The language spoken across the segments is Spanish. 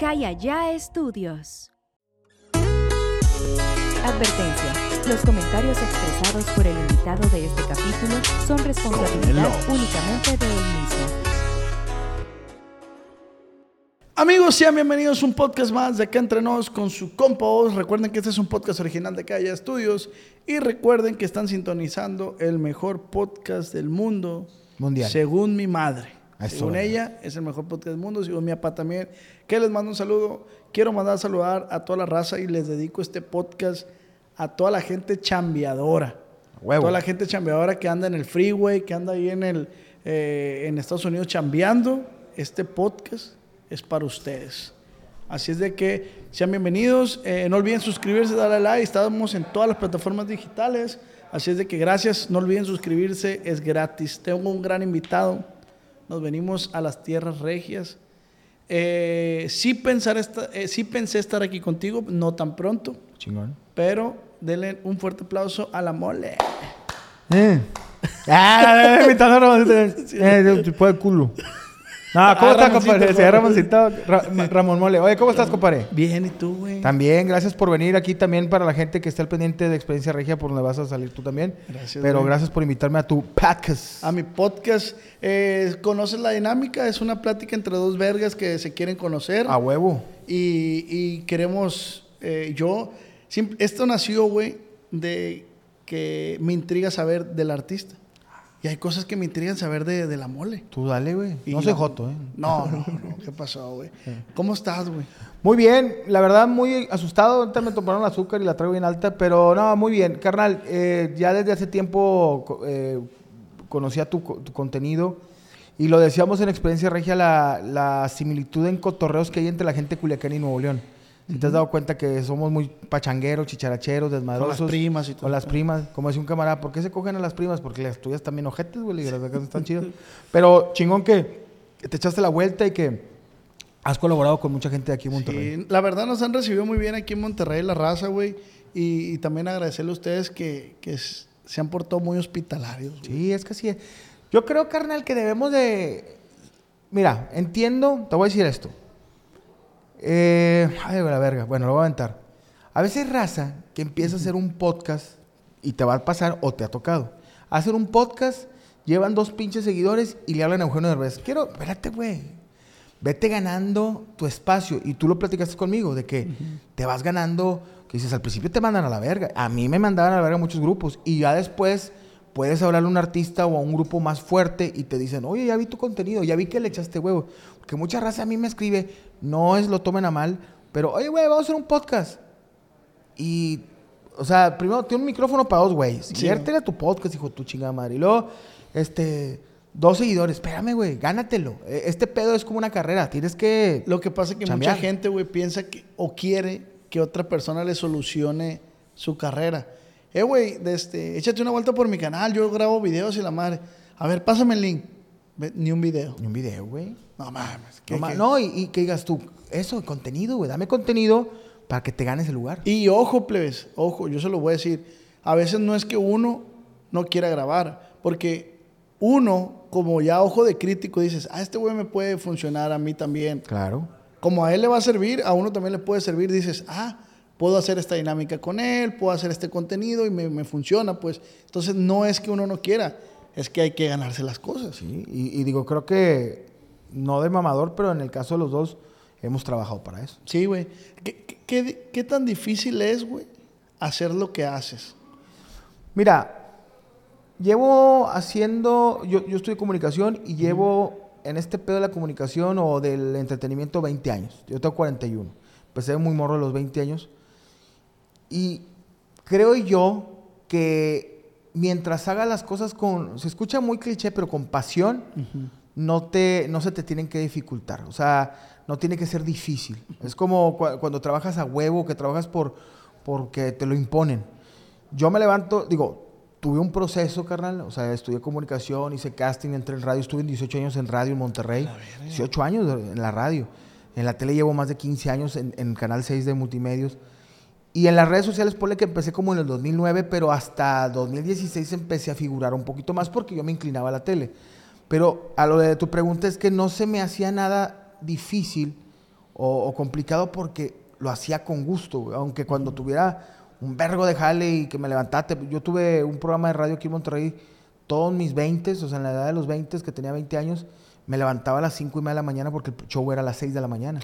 Acá y allá estudios. Advertencia. Los comentarios expresados por el invitado de este capítulo son responsabilidad únicamente de él mismo. Amigos, sean bienvenidos a un podcast más de Acá Entre Nos con su compa Oz. Recuerden que este es un podcast original de Calla Estudios y recuerden que están sintonizando el mejor podcast del mundo. Mundial. Según mi madre. Eso, según ¿verdad? ella, es el mejor podcast del mundo. Según mi papá también. Que les mando un saludo. Quiero mandar a saludar a toda la raza y les dedico este podcast a toda la gente chambeadora. Huevo. Toda la gente chambeadora que anda en el freeway, que anda ahí en, el, eh, en Estados Unidos chambeando. Este podcast es para ustedes. Así es de que sean bienvenidos. Eh, no olviden suscribirse, darle like. Estamos en todas las plataformas digitales. Así es de que gracias. No olviden suscribirse. Es gratis. Tengo un gran invitado. Nos venimos a las tierras regias. Eh, sí, pensar esta- eh, sí pensé estar aquí contigo, no tan pronto. Chingón. Pero denle un fuerte aplauso a la mole. Eh. Ah. Eh, culo. No, ¿cómo Ah, estás, compadre? Señor. Ramoncito. Ra- Ramón Mole. Oye, ¿cómo estás, compadre? Bien, ¿y tú, güey? También, gracias por venir aquí también para la gente que está al pendiente de Experiencia Regia, por donde vas a salir tú también. Gracias, Pero güey. gracias por invitarme a tu podcast. A mi podcast. Eh, ¿Conoces la dinámica? Es una plática entre dos vergas que se quieren conocer. A huevo. Y, y queremos, eh, yo, esto nació, güey, de que me intriga saber del artista. Y hay cosas que me intrigan saber de, de la mole. Tú dale, güey. No soy la- joto, ¿eh? No, no, no. ¿Qué pasó, güey? ¿Cómo estás, güey? Muy bien, la verdad muy asustado, ahorita me tomaron el azúcar y la traigo bien alta, pero no, muy bien. Carnal, eh, ya desde hace tiempo eh, conocía tu, co- tu contenido y lo decíamos en Experiencia Regia, la, la similitud en cotorreos que hay entre la gente de Culiacán y Nuevo León. Te has dado cuenta que somos muy pachangueros, chicharacheros, desmadrosos. primas y todo. Con las primas. Como decía un camarada, ¿por qué se cogen a las primas? Porque las tuyas también ojetes, güey, y las de acá están chidas. Pero chingón que, que te echaste la vuelta y que has colaborado con mucha gente de aquí en Monterrey. Sí, la verdad nos han recibido muy bien aquí en Monterrey, la raza, güey. Y, y también agradecerle a ustedes que, se han portado muy hospitalarios. güey. Sí, es que así es. Yo creo, carnal, que debemos de... Mira, entiendo, te voy a decir esto. Eh, ay, la verga. Bueno, lo voy a aventar. A veces hay raza que empieza a hacer un podcast y te va a pasar o te ha tocado. Hacer un podcast, llevan dos pinches seguidores y le hablan a Eugenio Derbez. Quiero, espérate, güey. Vete ganando tu espacio. Y tú lo platicaste conmigo, de que te vas ganando, que dices, al principio te mandan a la verga. A mí me mandaban a la verga muchos grupos. Y ya después puedes hablarle a un artista o a un grupo más fuerte y te dicen, oye, ya vi tu contenido, ya vi que le echaste huevo. Porque mucha raza a mí me escribe, no es lo tomen a mal, pero, oye, güey, vamos a hacer un podcast. Y, o sea, primero tiene un micrófono para dos güeyes. Inviértele a tu podcast, hijo de tu chingada madre. Y luego, este, dos seguidores. Espérame, güey, gánatelo. E- Este pedo es como una carrera. Tienes que. Lo que pasa es que Chambear. mucha gente, güey, piensa que o quiere que otra persona le solucione su carrera. Eh, güey, este, échate una vuelta por mi canal, yo grabo videos y la madre. A ver, pásame el link. Ni un video. Ni un video, güey. No mames. ¿qué- No, qué? no, y, y que digas tú, eso, contenido, güey. Dame contenido para que te ganes el lugar. Y ojo, plebes, ojo, yo se lo voy a decir. A veces no es que uno no quiera grabar, porque uno, como ya ojo de crítico, dices, ah, este güey me puede funcionar a mí también. Claro. Como a él le va a servir, a uno también le puede servir. Dices, ah, puedo hacer esta dinámica con él, puedo hacer este contenido y me, me funciona, pues. Entonces no es que uno no quiera, es que hay que ganarse las cosas. Sí, y, y digo, creo que no de mamador, pero en el caso de los dos, hemos trabajado para eso. Sí, güey. ¿Qué, qué- qué- qué tan difícil es, güey, hacer lo que haces? Mira, llevo haciendo, yo, yo estudio comunicación y llevo en este pedo de la comunicación o del entretenimiento 20 años. Yo tengo 41. Empecé muy morro a los 20 años. Y creo yo que mientras hagas las cosas con, se escucha muy cliché, pero con pasión, no, te, no se te tienen que dificultar. O sea, no tiene que ser difícil. Es como cua- cuando trabajas a huevo, que trabajas por, porque te lo imponen. Yo me levanto, digo, tuve un proceso, carnal. O sea, estudié comunicación, hice casting, entré en radio. Estuve en 18 años en radio en Monterrey. 18 años en la radio. En la tele llevo más de 15 años en, en Canal 6 de Multimedios. Y en las redes sociales, ponle que empecé como en el 2009, pero hasta 2016 empecé a figurar un poquito más porque yo me inclinaba a la tele. Pero a lo de tu pregunta es que no se me hacía nada difícil o, complicado porque lo hacía con gusto, aunque cuando tuviera un vergo de jale y que me levantaba, te- yo tuve un programa de radio aquí en Monterrey todos mis 20, o sea, en la edad de los 20, que tenía 20 años, me levantaba a las 5 y media de la mañana porque el show era a las 6 de la mañana.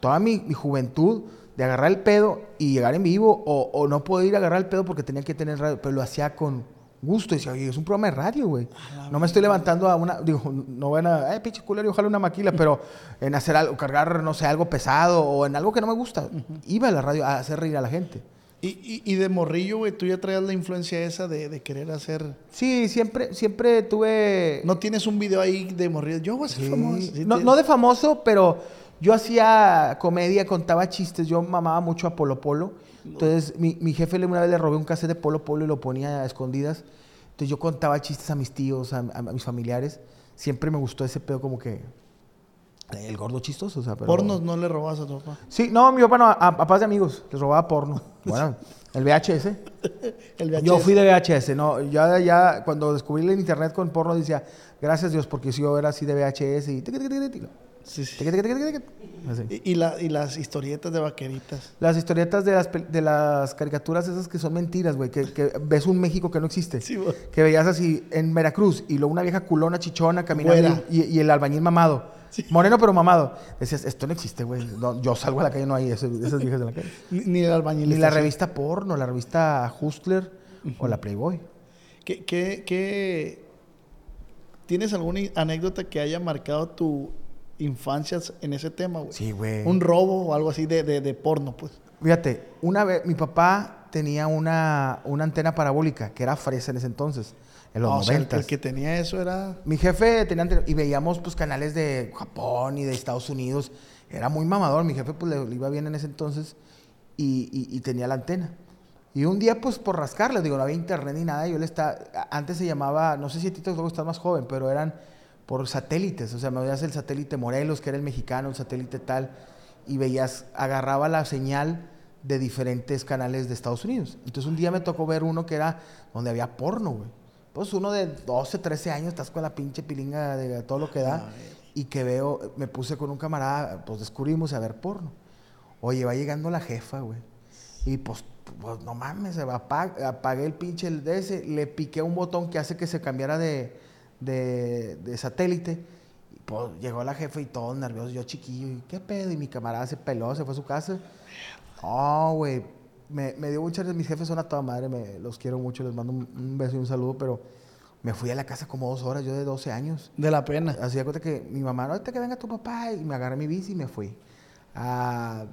Toda mi juventud de agarrar el pedo y llegar en vivo o, o no poder ir a agarrar el pedo porque tenía que tener radio, pero lo hacía con gusto. Y decía, oye, es un programa de radio, güey. No me estoy levantando a una, digo, no van a, eh, pinche culero, ojalá una maquila, pero en hacer algo, cargar, no sé, algo pesado o en algo que no me gusta. Iba a la radio a hacer reír a la gente. Y, y, y de morrillo, güey, tú ya traías la influencia esa de, de querer hacer... Sí, siempre, siempre tuve... No tienes un video ahí de morrillo. Yo voy a ser Sí. famoso. Sí, no, te- no de famoso, pero yo hacía comedia, contaba chistes, yo mamaba mucho a Polo Polo. Entonces, mi, mi jefe le- una vez le robé un cassette de Polo Polo y lo ponía a escondidas. Entonces, yo contaba chistes a mis tíos, a, mis familiares. Siempre me gustó ese pedo como que... El gordo chistoso, o sea, pero... Pornos no le robas a tu papá. Sí, no, mi papá no, a, a papás de amigos, les robaba porno. Bueno, el VHS. El VHS. Yo fui de VHS, no, ya, ya cuando descubrí el internet con porno decía, gracias Dios, porque si yo era así de VHS y... Sí, sí. Y, y la- y las historietas de vaqueritas. Las historietas de las, de las caricaturas esas que son mentiras, güey, que, que ves un México que no existe. Sí, que veías así en Veracruz y luego una vieja culona chichona caminando y, y el albañil mamado. Moreno pero mamado. Decías, esto no existe, güey. No, yo salgo a la calle, no hay eso- esas viejas de la calle. Ni, ni el albañil. Ni la revista porno, la revista Hustler o la Playboy. ¿Qué, qué, qué- ¿Tienes alguna anécdota que haya marcado tu infancia en ese tema, güey? Sí, güey. Un robo o algo así de, de, de porno, pues. Fíjate, una vez mi papá tenía una, una antena parabólica que era fresa en ese entonces, en los Ah, o sea, el, que tenía eso era... Mi jefe tenía antena- y veíamos pues canales de Japón y de Estados Unidos. Era muy mamador. Mi jefe pues le, le iba bien en ese entonces y, y- y tenía la antena. Y un día pues por rascarle, digo, no había internet ni nada. Yo le estaba, antes se llamaba, no sé si a ti te estar más joven, pero eran por satélites. O sea, me veías el satélite Morelos, que era el mexicano, el satélite tal, y veías, agarraba la señal de diferentes canales de Estados Unidos. Entonces un día me tocó ver uno que era donde había porno, güey. Pues uno de 12, 13 años, estás con la pinche pilinga de todo lo que da. Y que veo, me puse con un camarada, pues descubrimos a ver porno. Oye, va llegando la jefa, güey. Y pues, pues, no mames, apag- apagué el pinche el de ese, le piqué un botón que hace que se cambiara de, de, de satélite. Y pues llegó la jefa y todo nervioso, yo chiquillo, y qué pedo, y mi camarada se peló, se fue a su casa. No, güey, me, me dio mucha risa, mis jefes son a toda madre, me, los quiero mucho, les mando un, un beso y un saludo, pero me fui a la casa como dos horas, yo de 12 años. De la pena. Así de cuenta que mi mamá, no, ahorita que venga tu papá, y me agarré mi bici y me fui. A,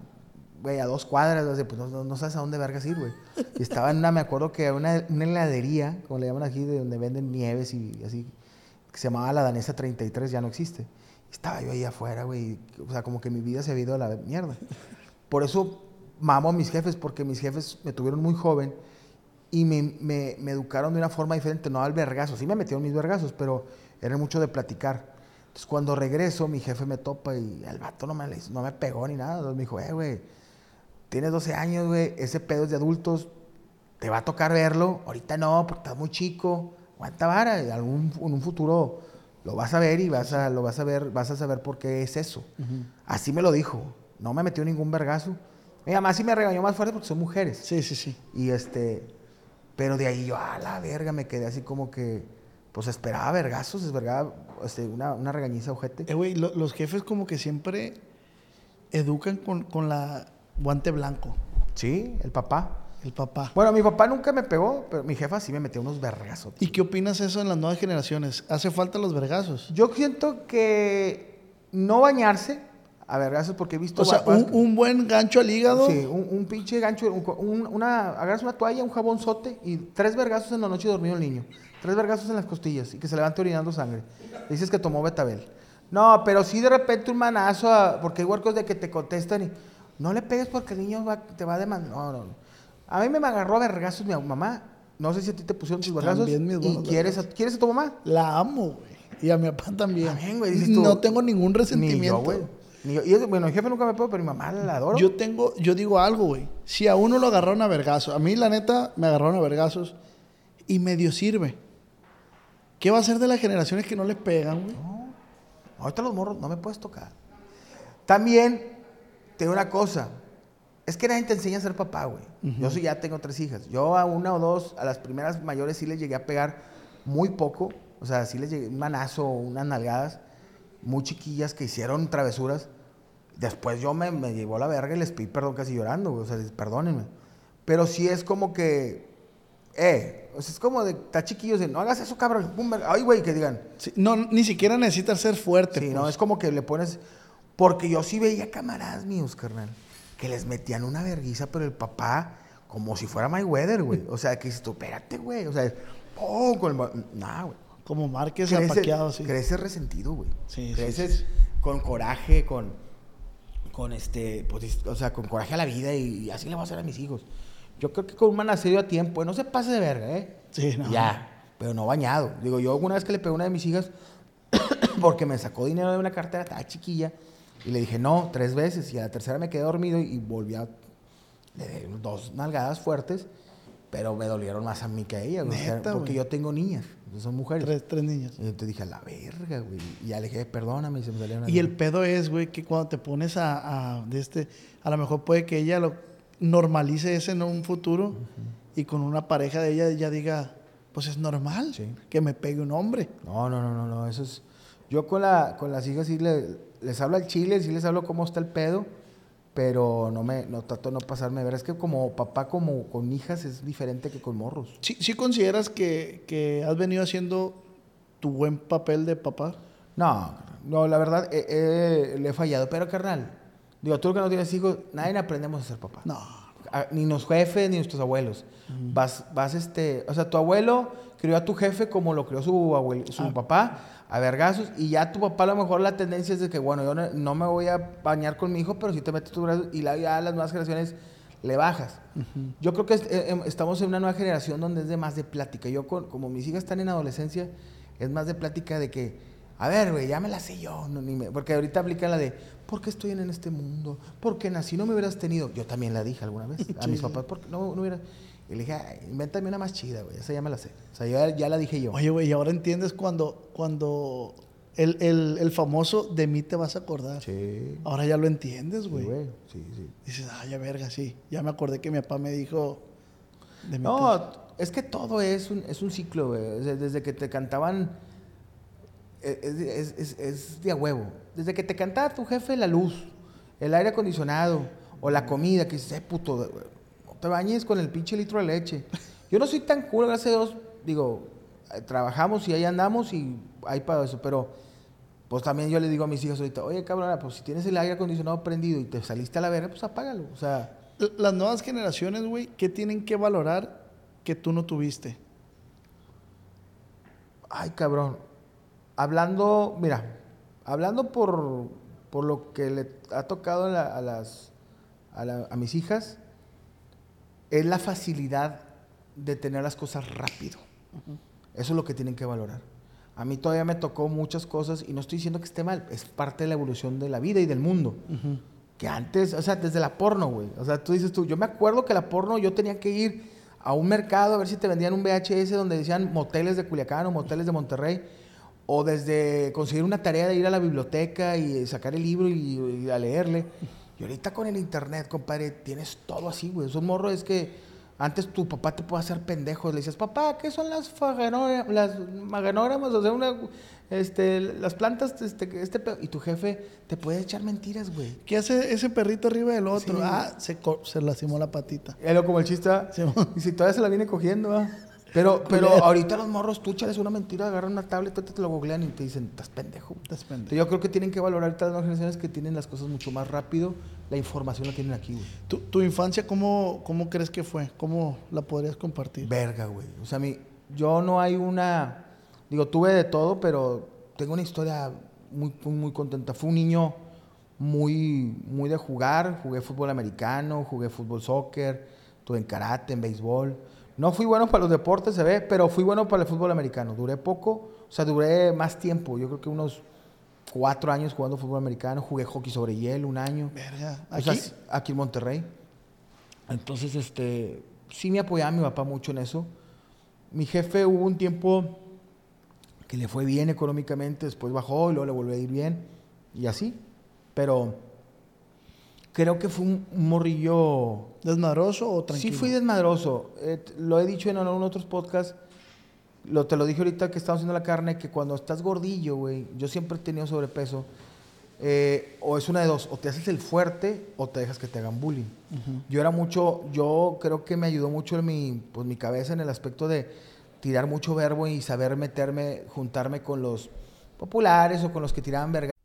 güey, a dos cuadras, pues no, no- no sabes a dónde vergas ir, güey. Y estaba en una, me acuerdo que una, una heladería, como le llaman aquí, de donde venden nieves y así, que se llamaba La Danesa 33, ya no existe. Estaba yo ahí afuera, güey, o sea, como que mi vida se había ido a la mierda. Por eso mamo a mis jefes, porque mis jefes me tuvieron muy joven y me, me- educaron de una forma diferente, no al vergazo. Sí me metieron mis vergazos, pero era mucho de platicar. Entonces, cuando regreso, mi jefe me topa y el vato no me, no me pegó ni nada. Entonces, me dijo, eh, güey, tienes 12 años, güey, ese pedo es de adultos, te va a tocar verlo. Ahorita no, porque estás muy chico. Aguanta vara, y algún, en un futuro lo vas a ver y vas a, lo vas a ver, vas a saber por qué es eso. Así me lo dijo. No me metió ningún vergazo. Mi mamá sí me regañó más fuerte porque son mujeres. Sí, sí, sí. Y este, pero de ahí yo, a la verga, me quedé así como que, pues esperaba vergazos, esperaba este, una, una regañiza ojete. Eh, güey, lo- los jefes como que siempre educan con, con la guante blanco, Sí, el papá. El papá. Bueno, mi papá nunca me pegó, pero mi jefa sí me metió unos vergazos. ¿Y qué opinas eso en las nuevas generaciones? ¿Hace falta los vergazos? Yo siento que no bañarse a vergazos porque he visto... O sea, un, que- un buen gancho al hígado. Sí, un, un pinche gancho, un- un- una, agarras una toalla, un jabonzote y tres vergazos en la noche dormido el niño. Tres vergazos en las costillas y que se levante orinando sangre. Dices que tomó betabel. No, pero sí de repente un manazo, a- porque hay huercos de que te contestan y no le pegues porque el niño va- te va a demandar. No, no, no. A mí me agarró a vergazos mi mamá. No sé si a ti te pusieron tus vergazos. También mis ¿Y quieres a, quieres a tu mamá? La amo, güey. Y a mi papá también. También, güey, dices tú, no tengo ningún Ni resentimiento. yo, güey. Ni yo. Y eso, bueno, el jefe nunca me pegó, pero mi mamá la adoro. Yo tengo, yo digo algo, güey. Si a uno lo agarraron a vergazos, a mí la neta me agarraron a vergazos y medio sirve. ¿Qué va a ser de las generaciones que no le pegan, güey? Ahorita los morros no me puedes tocar. También, te digo una cosa. Es que nadie te enseña a ser papá, güey. Yo sí ya tengo tres hijas. Yo a una o dos, a las primeras mayores sí les llegué a pegar muy poco. O sea, sí les llegué un manazo, unas nalgadas muy chiquillas que hicieron travesuras. Después yo me, me llevó la verga y les pedí perdón casi llorando, güey. O sea, perdónenme. Pero sí es como que, eh, o sea, es como de, está chiquillos de, no hagas eso, cabrón. Pum. Ay, güey, que digan, Sí, no, ni siquiera necesitas ser fuerte. Sí, pues. no, es como que le pones. Porque yo sí veía camaradas míos, carnal, que les metían una verguiza, pero el papá, como si fuera My Weather, güey. O sea, que dices tú, espérate, güey. O sea, oh, con el. Nah, güey. Como Márquez apaqueado, sí. crece resentido, güey. Sí, sí, Creces sí, con coraje, con. Con este. pues, o sea, con coraje a la vida y, así le voy a hacer a mis hijos. Yo creo que con un manaserio a tiempo, no se pase de verga, ¿eh? Sí, no. Ya, pero no bañado. Digo, yo una vez que le pegué a una de mis hijas, porque me sacó dinero de una cartera, estaba chiquilla, y le dije no, tres veces, y a la tercera me quedé dormido y volví a. Le di dos nalgadas fuertes, pero me dolieron más a mí que a ella, güey, o sea, Neta, porque güey. yo tengo niñas, son mujeres. Tres, tres niños. Y entonces dije, a la verga, güey. Y ya le dije, perdóname, y se me salieron Y el pedo es, güey, que cuando te pones a, a- de este, a lo mejor puede que ella lo normalice ese en un futuro y con una pareja de ella ella diga, pues es normal Sí. que me pegue un hombre. No, no, no, no, no, eso es... Yo con, la, con las hijas sí le- les hablo al chile, sí les hablo cómo está el pedo, pero no me, no trato de no pasarme. de ver, es que como papá, como con hijas, es diferente que con morros. ¿Sí, sí consideras que, que has venido haciendo tu buen papel de papá? No, no, la verdad, eh, eh, le he fallado. Pero, carnal, digo, tú que no tienes hijos, nadie aprendemos a ser papá. No. Ni los jefes, ni nuestros abuelos. Vas, vas, este... O sea, tu abuelo crió a tu jefe como lo crió su, abuel- su Ah. papá, a vergazos, y ya tu papá a lo mejor la tendencia es de que, bueno, yo no, no me voy a bañar con mi hijo, pero si te metes tu brazo, y la, ya a las nuevas generaciones le bajas. Yo creo que es- eh, em, estamos en una nueva generación donde es de más de plática. Yo, con- como mis hijas están en adolescencia, es más de plática de que, a ver, güey, ya me la sé yo. no, ni me- porque ahorita aplican la de, ¿por qué estoy en este mundo? ¿Por qué nací? No me hubieras tenido. Yo también la dije alguna vez a mis papás, ¿por qué no, no hubiera? Y le dije, "Ay, invéntame una más chida, güey. Esa ya me la sé. O sea, ya, ya la dije yo. Oye, güey, y ahora entiendes cuando, cuando el, el- el famoso de mí te vas a acordar. Sí. Ahora ya lo entiendes, güey. Sí, sí. Dices, ay, ya verga, sí. Ya me acordé que mi papá me dijo de mí te- No, es que todo es un, es un ciclo, güey. Desde que te cantaban. eh, Es, es- es- es de a huevo. Desde que te cantaba tu jefe la luz, el aire acondicionado o la comida, que dices, eh, puto, te bañes con el pinche litro de leche. Yo no soy tan cool, gracias a Dios. Digo, eh, trabajamos y ahí andamos y hay para eso, pero. Pues también yo le digo a mis hijos ahorita, oye cabrón, pues si tienes el aire acondicionado prendido y te saliste a la verga, pues apágalo. O sea, Las nuevas generaciones, güey, ¿qué tienen que valorar que tú no tuviste? Ay, cabrón. Hablando, mira, hablando por, por lo que le ha tocado a, la- a las, a, la- a mis hijas, es la facilidad de tener las cosas rápido. Eso es lo que tienen que valorar. A mí todavía me tocó muchas cosas y no estoy diciendo que esté mal, es parte de la evolución de la vida y del mundo. Que antes, o sea, desde la porno, güey. O sea, tú dices tú, yo me acuerdo que la porno yo tenía que ir a un mercado a ver si te vendían un VHS donde decían moteles de Culiacán o moteles de Monterrey. O desde conseguir una tarea de ir a la biblioteca y sacar el libro y, y a leerle. Y ahorita con el internet, compadre, tienes todo así, güey. Es un morro, es que Antes tu papá te puede hacer pendejo. Le dices, papá, ¿qué son las? Las maganógramas, o sea, una, este, las plantas, este, este, pe-". y tu jefe te puede echar mentiras, güey. ¿Qué hace ese perrito arriba del otro? Sí. Ah, se, se lastimó la patita. Era como el chiste, y si todavía se la viene cogiendo, ¿va? Pero, pero ahorita los morros, tú chales una mentira, agarran una tablet, te, te lo googlean y te dicen, estás pendejo. Estás pendejo. Yo creo que tienen que valorar ahorita las nuevas generaciones que tienen las cosas mucho más rápido. La información la tienen aquí, güey. ¿Tu, tu infancia cómo, cómo crees que fue? ¿Cómo la podrías compartir? Verga, güey. O sea, mi, yo no hay una. Digo, tuve de todo, pero tengo una historia muy, muy, muy contenta. Fui un niño muy, muy de jugar. Jugué fútbol americano, jugué fútbol soccer, estuve en karate, en béisbol. No fui bueno para los deportes, se ve, pero fui bueno para el fútbol americano. Duré poco, o sea, duré más tiempo. Yo creo que unos cuatro años jugando fútbol americano. Jugué hockey sobre hielo un año. Verga. O ¿Aquí? sea, aquí en Monterrey. Entonces, este, sí me apoyaba mi papá mucho en eso. Mi jefe hubo un tiempo que le fue bien económicamente, después bajó y luego le volvió a ir bien y así. Pero creo que fue un, morrillo... ¿Desmadroso o tranquilo? Sí fui desmadroso. Eh, lo he dicho en algunos otros podcasts. Lo, te lo dije ahorita que estamos haciendo la carne, que cuando estás gordillo, güey, yo siempre he tenido sobrepeso. eh, o es una de dos, o te haces el fuerte o te dejas que te hagan bullying. Yo era mucho, yo creo que me ayudó mucho en mi, pues, mi cabeza en el aspecto de tirar mucho verbo y saber meterme, juntarme con los populares o con los que tiraban verga.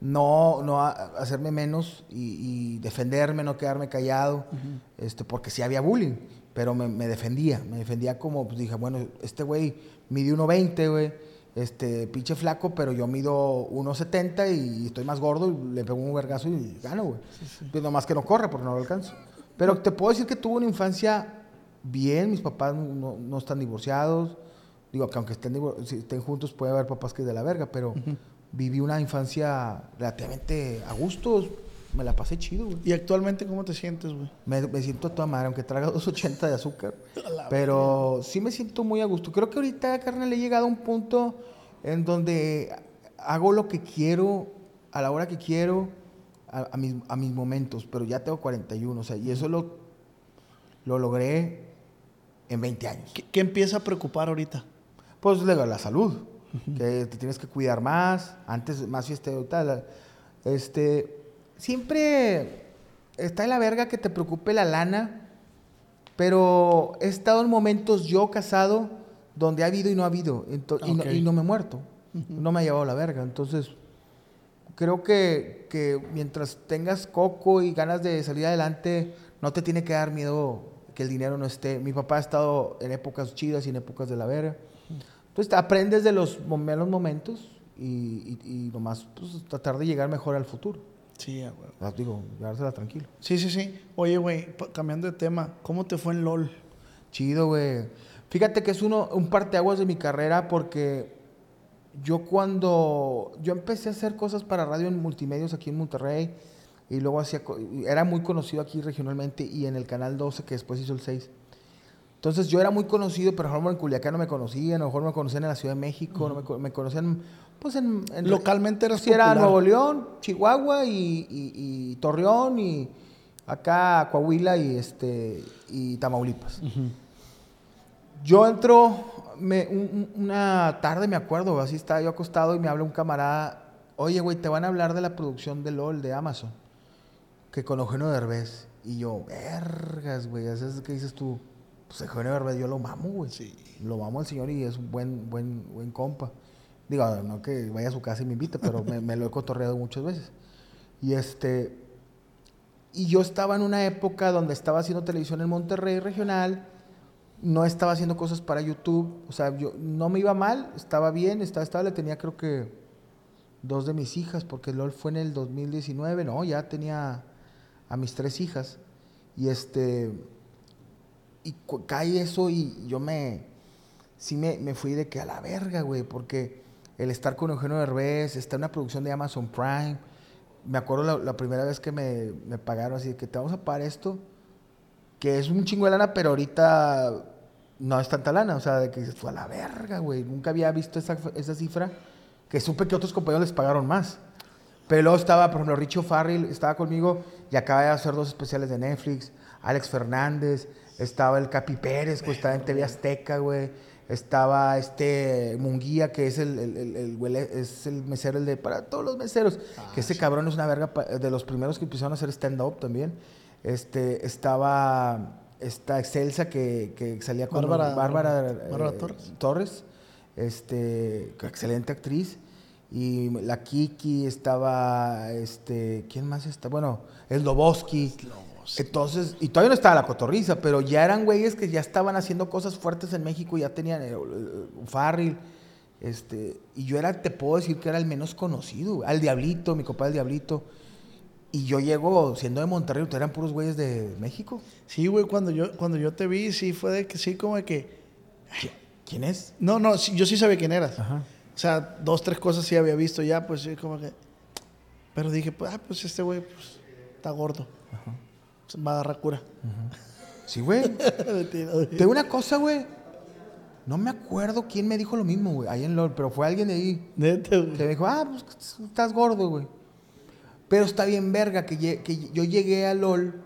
no, no hacerme menos y, y defenderme, no quedarme callado, este, porque sí había bullying, pero me, me defendía, me defendía como, pues dije, bueno, este güey mide 1.20, güey, este, pinche flaco, pero yo mido 1.70 y estoy más gordo y le pego un vergazo y gano, güey. Pues nomás que no corre porque no lo alcanzo. Pero te puedo decir que tuve una infancia bien, mis papás no, no están divorciados, digo, que aunque estén juntos puede haber papás que es de la verga, pero viví una infancia relativamente a gusto, me la pasé chido, güey. ¿Y actualmente cómo te sientes, güey? Me, me siento a toda madre, aunque traga 280 de azúcar. pero sí me siento muy a gusto. Creo que ahorita, carnal, he llegado a un punto en donde hago lo que quiero, a la hora que quiero, a, a mis, a mis momentos. Pero ya tengo 41, o sea, y eso lo, lo logré en 20 años. ¿Qué, qué empieza a preocupar ahorita? Pues luego la salud, que te tienes que cuidar más, antes más fiesta y tal. Este, siempre está en la verga que te preocupe la lana, pero he estado en momentos yo casado donde ha habido y no ha habido, no, y no me he muerto, no me ha llevado la verga. Entonces, creo que, que mientras tengas coco y ganas de salir adelante, no te tiene que dar miedo que el dinero no esté. Mi papá ha estado en épocas chidas y en épocas de la verga. Entonces te aprendes de los malos momentos y, y, y nomás pues, tratar de llegar mejor al futuro. Sí, güey. Ah, Digo, llevársela tranquilo. Sí, sí, sí. Oye, güey, cambiando de tema, ¿cómo te fue en LOL? Chido, güey. Fíjate que es uno, un parteaguas de mi carrera porque yo cuando yo empecé a hacer cosas para radio en multimedios aquí en Monterrey y luego hacía, era muy conocido aquí regionalmente y en el canal 12 que después hizo el 6. Entonces yo era muy conocido, pero a lo mejor en Culiacán no me conocían, a lo mejor me conocían en la Ciudad de México, no me, me conocían pues en... en- Localmente eras Sí, era. Nuevo León, Chihuahua y, y- y Torreón y acá Coahuila y, este, y Tamaulipas. Yo entro, me- un- un- una tarde me acuerdo, así estaba yo acostado y me habla un camarada, oye, güey, te van a hablar de la producción de LOL de Amazon. que con Eugenio Derbez. Y yo, vergas, güey, ¿sabes qué dices tú? Pues Eugenio Derbez yo lo mamo, güey. Sí. Lo mamo al señor y es un buen, buen, buen compa. Digo, no que vaya a su casa y me invite, pero me, me lo he cotorreado muchas veces. Y este, y yo estaba en una época donde estaba haciendo televisión en Monterrey regional, no estaba haciendo cosas para YouTube, o sea, yo no me iba mal, estaba bien, estaba estable, tenía creo que dos de mis hijas, porque LOL fue en el 2019, no, ya tenía a mis tres hijas. Y este, y cae eso y yo me, sí me, me fui de que a la verga, güey, porque el estar con Eugenio Derbez, está en una producción de Amazon Prime, me acuerdo la, la primera vez que me, me pagaron así de que te vamos a pagar esto, que es un chingo de lana, pero ahorita no es tanta lana, o sea, de que dices, a la verga, güey, nunca había visto esa, esa cifra, que supe que otros compañeros les pagaron más. Pero luego estaba, por ejemplo, Richo Farrell estaba conmigo y acaba de hacer dos especiales de Netflix. Alex Fernández, estaba el Capi Pérez, que estaba en TV Azteca, güey. Estaba este Munguía, que es el, el, el- el güey, es el mesero, el de para todos los meseros. que ese cabrón es una verga de los primeros que empezaron a hacer stand-up también. Este, estaba esta Excelsa que, que salía con Bárbara- Bárbara, Bárbara eh, Torres. Torres, este, excelente actriz. Y la Kiki estaba, este, ¿quién más está? Bueno, el Loboski. Entonces, y todavía no estaba la cotorriza, pero ya eran güeyes que ya estaban haciendo cosas fuertes en México, ya tenían eh, eh, Farrell, este, y yo era, te puedo decir que era el menos conocido, al Diablito, mi compadre el Diablito. Y yo llego siendo de Monterrey, ustedes eran puros güeyes de México. Sí, güey, cuando yo, cuando yo te vi, sí fue de que sí, como de que. ¿Quién es? No, no, sí, yo sí sabía quién eras. Ajá. O sea, dos, tres cosas sí había visto ya, pues sí, como que. Pero dije, pues, ah, pues este güey, pues, está gordo. Va a agarrar cura. Sí, güey. Te digo una cosa, güey. No me acuerdo quién me dijo lo mismo, güey, ahí en LOL, pero fue alguien de ahí. Neta, güey. Que me dijo, ah, pues estás gordo, güey. Pero está bien verga que, yo llegué a LOL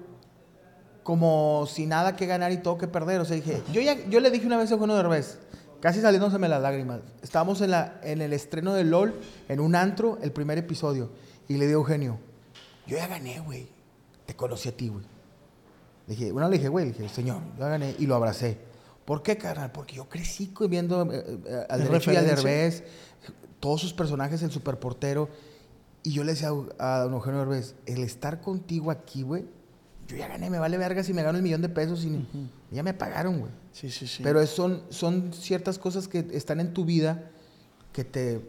como sin nada que ganar y todo que perder. O sea, dije, yo, ya, yo le dije una vez a Eugenio Derbez, casi saliéndoseme las lágrimas. Estábamos en, la, en el estreno de LOL, en un antro, el primer episodio. Y le digo a Eugenio, yo ya gané, güey. Te conocí a ti, güey. Le dije, bueno, le dije, güey, le dije, señor, yo gané. Y lo abracé. ¿Por qué, carnal? Porque yo crecí viendo eh, eh, al y. Derbez, todos sus personajes, el superportero. Y yo le decía a, a don Eugenio Derbez, el estar contigo aquí, güey, yo ya gané, me vale verga si me gano el millón de pesos y ya me pagaron, güey. Sí, sí, sí. Pero es- son, son ciertas cosas que están en tu vida que te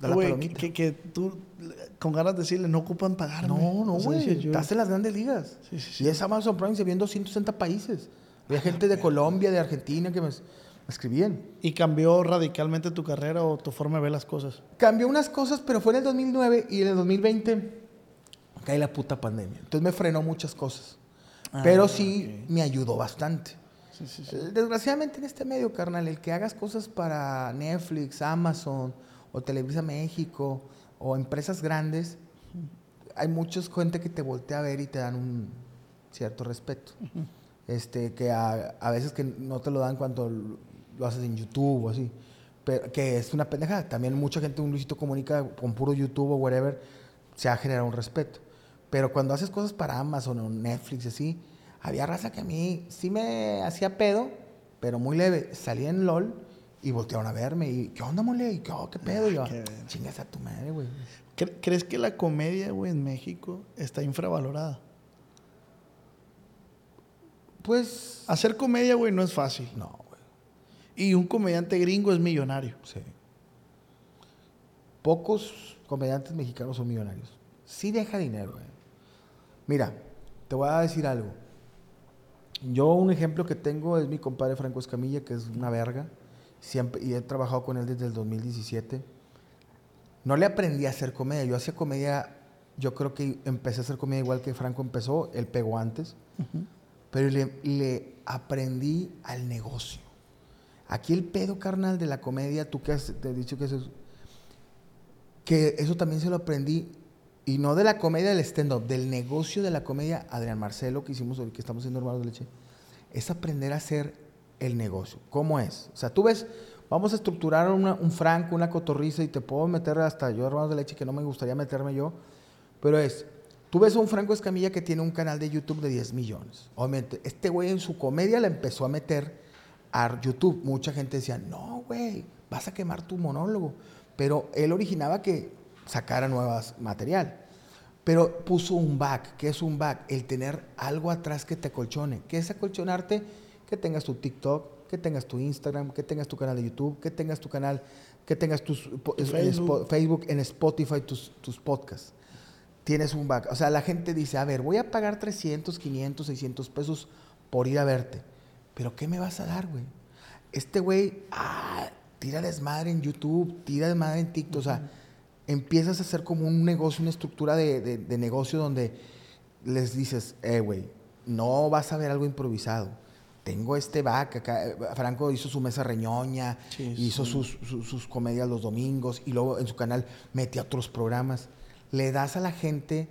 Güey, palomita. que, que tú, con ganas de decirle, no ocupan pagarme. No, no, güey. Estás en las grandes ligas. Sí. Y es Amazon Prime, se vio en 260 países. Había gente de Colombia, de Argentina que me, me escribían. ¿Y cambió radicalmente tu carrera o tu forma de ver las cosas? Cambió unas cosas, pero fue en el 2009 y en el 2020 cae la puta pandemia. Entonces me frenó muchas cosas. pero sí me ayudó bastante. Eh, Desgraciadamente en este medio, carnal, el que hagas cosas para Netflix, Amazon o Televisa México o empresas grandes, hay mucha gente que te voltea a ver y te dan un cierto respeto. Este, que a, a veces que no te lo dan cuando lo- lo haces en YouTube o así. Pero, que es una pendejada. También mucha gente, un Luisito comunica con puro YouTube o whatever, se ha generado un respeto. Pero cuando haces cosas para Amazon o Netflix así, había raza que a mí sí me hacía pedo, pero muy leve. Salí en LOL y voltearon a verme y, ¿qué onda, mole? ¿Y qué, oh, qué pedo? Y yo, chingas a tu madre, güey. ¿Cre- ¿Crees que la comedia, güey, en México está infravalorada? Pues, Hacer comedia, güey, no es fácil. no, güey. Y un comediante gringo es millonario. Sí. Pocos comediantes mexicanos son millonarios. Sí deja dinero, güey. Mira, te voy a decir algo. Yo un ejemplo que tengo es mi compadre Franco Escamilla, que es una verga. Siempre, y he trabajado con él desde el 2017. No le aprendí a hacer comedia. Yo hacía comedia, yo creo que empecé a hacer comedia igual que Franco empezó. Él pegó antes. Pero le, le aprendí al negocio. Aquí el pedo carnal de la comedia, tú que has te he dicho que eso es- que eso también se lo aprendí y no de la comedia del stand-up, del negocio de la comedia, Adrián Marcelo, que hicimos hoy, que estamos haciendo Hermanos de Leche, es aprender a hacer el negocio. ¿Cómo es? O sea, tú ves, vamos a estructurar una- un franco, una cotorriza y te puedo meter hasta yo, Hermanos de Leche, que no me gustaría meterme yo, pero es, Tú ves a un Franco Escamilla que tiene un canal de YouTube de 10 millones. Obviamente, este güey en su comedia la empezó a meter a YouTube. Mucha gente decía, no, güey, vas a quemar tu monólogo. Pero él originaba que sacara nuevas material. Pero puso un back. ¿Qué es un back? El tener algo atrás que te acolchone. ¿Qué es acolchonarte? Que tengas tu TikTok, que tengas tu Instagram, que tengas tu canal de YouTube, que tengas tu canal, que tengas tus, en Facebook, en Spotify, tus, tus podcasts. Tienes un back. O sea, la gente dice, a ver, voy a pagar 300, 500, 600 pesos por ir a verte. Pero ¿qué me vas a dar, güey? Este güey, ah, tira desmadre en YouTube, tira desmadre en TikTok. O sea, empiezas a hacer como un negocio, una estructura de, de- de negocio donde les dices, eh, güey, no vas a ver algo improvisado. Tengo este back acá. eh, Franco hizo su mesa reñoña, Sí, hizo sí. sus, sus- sus comedias los domingos y luego en su canal mete otros programas. Le das a la gente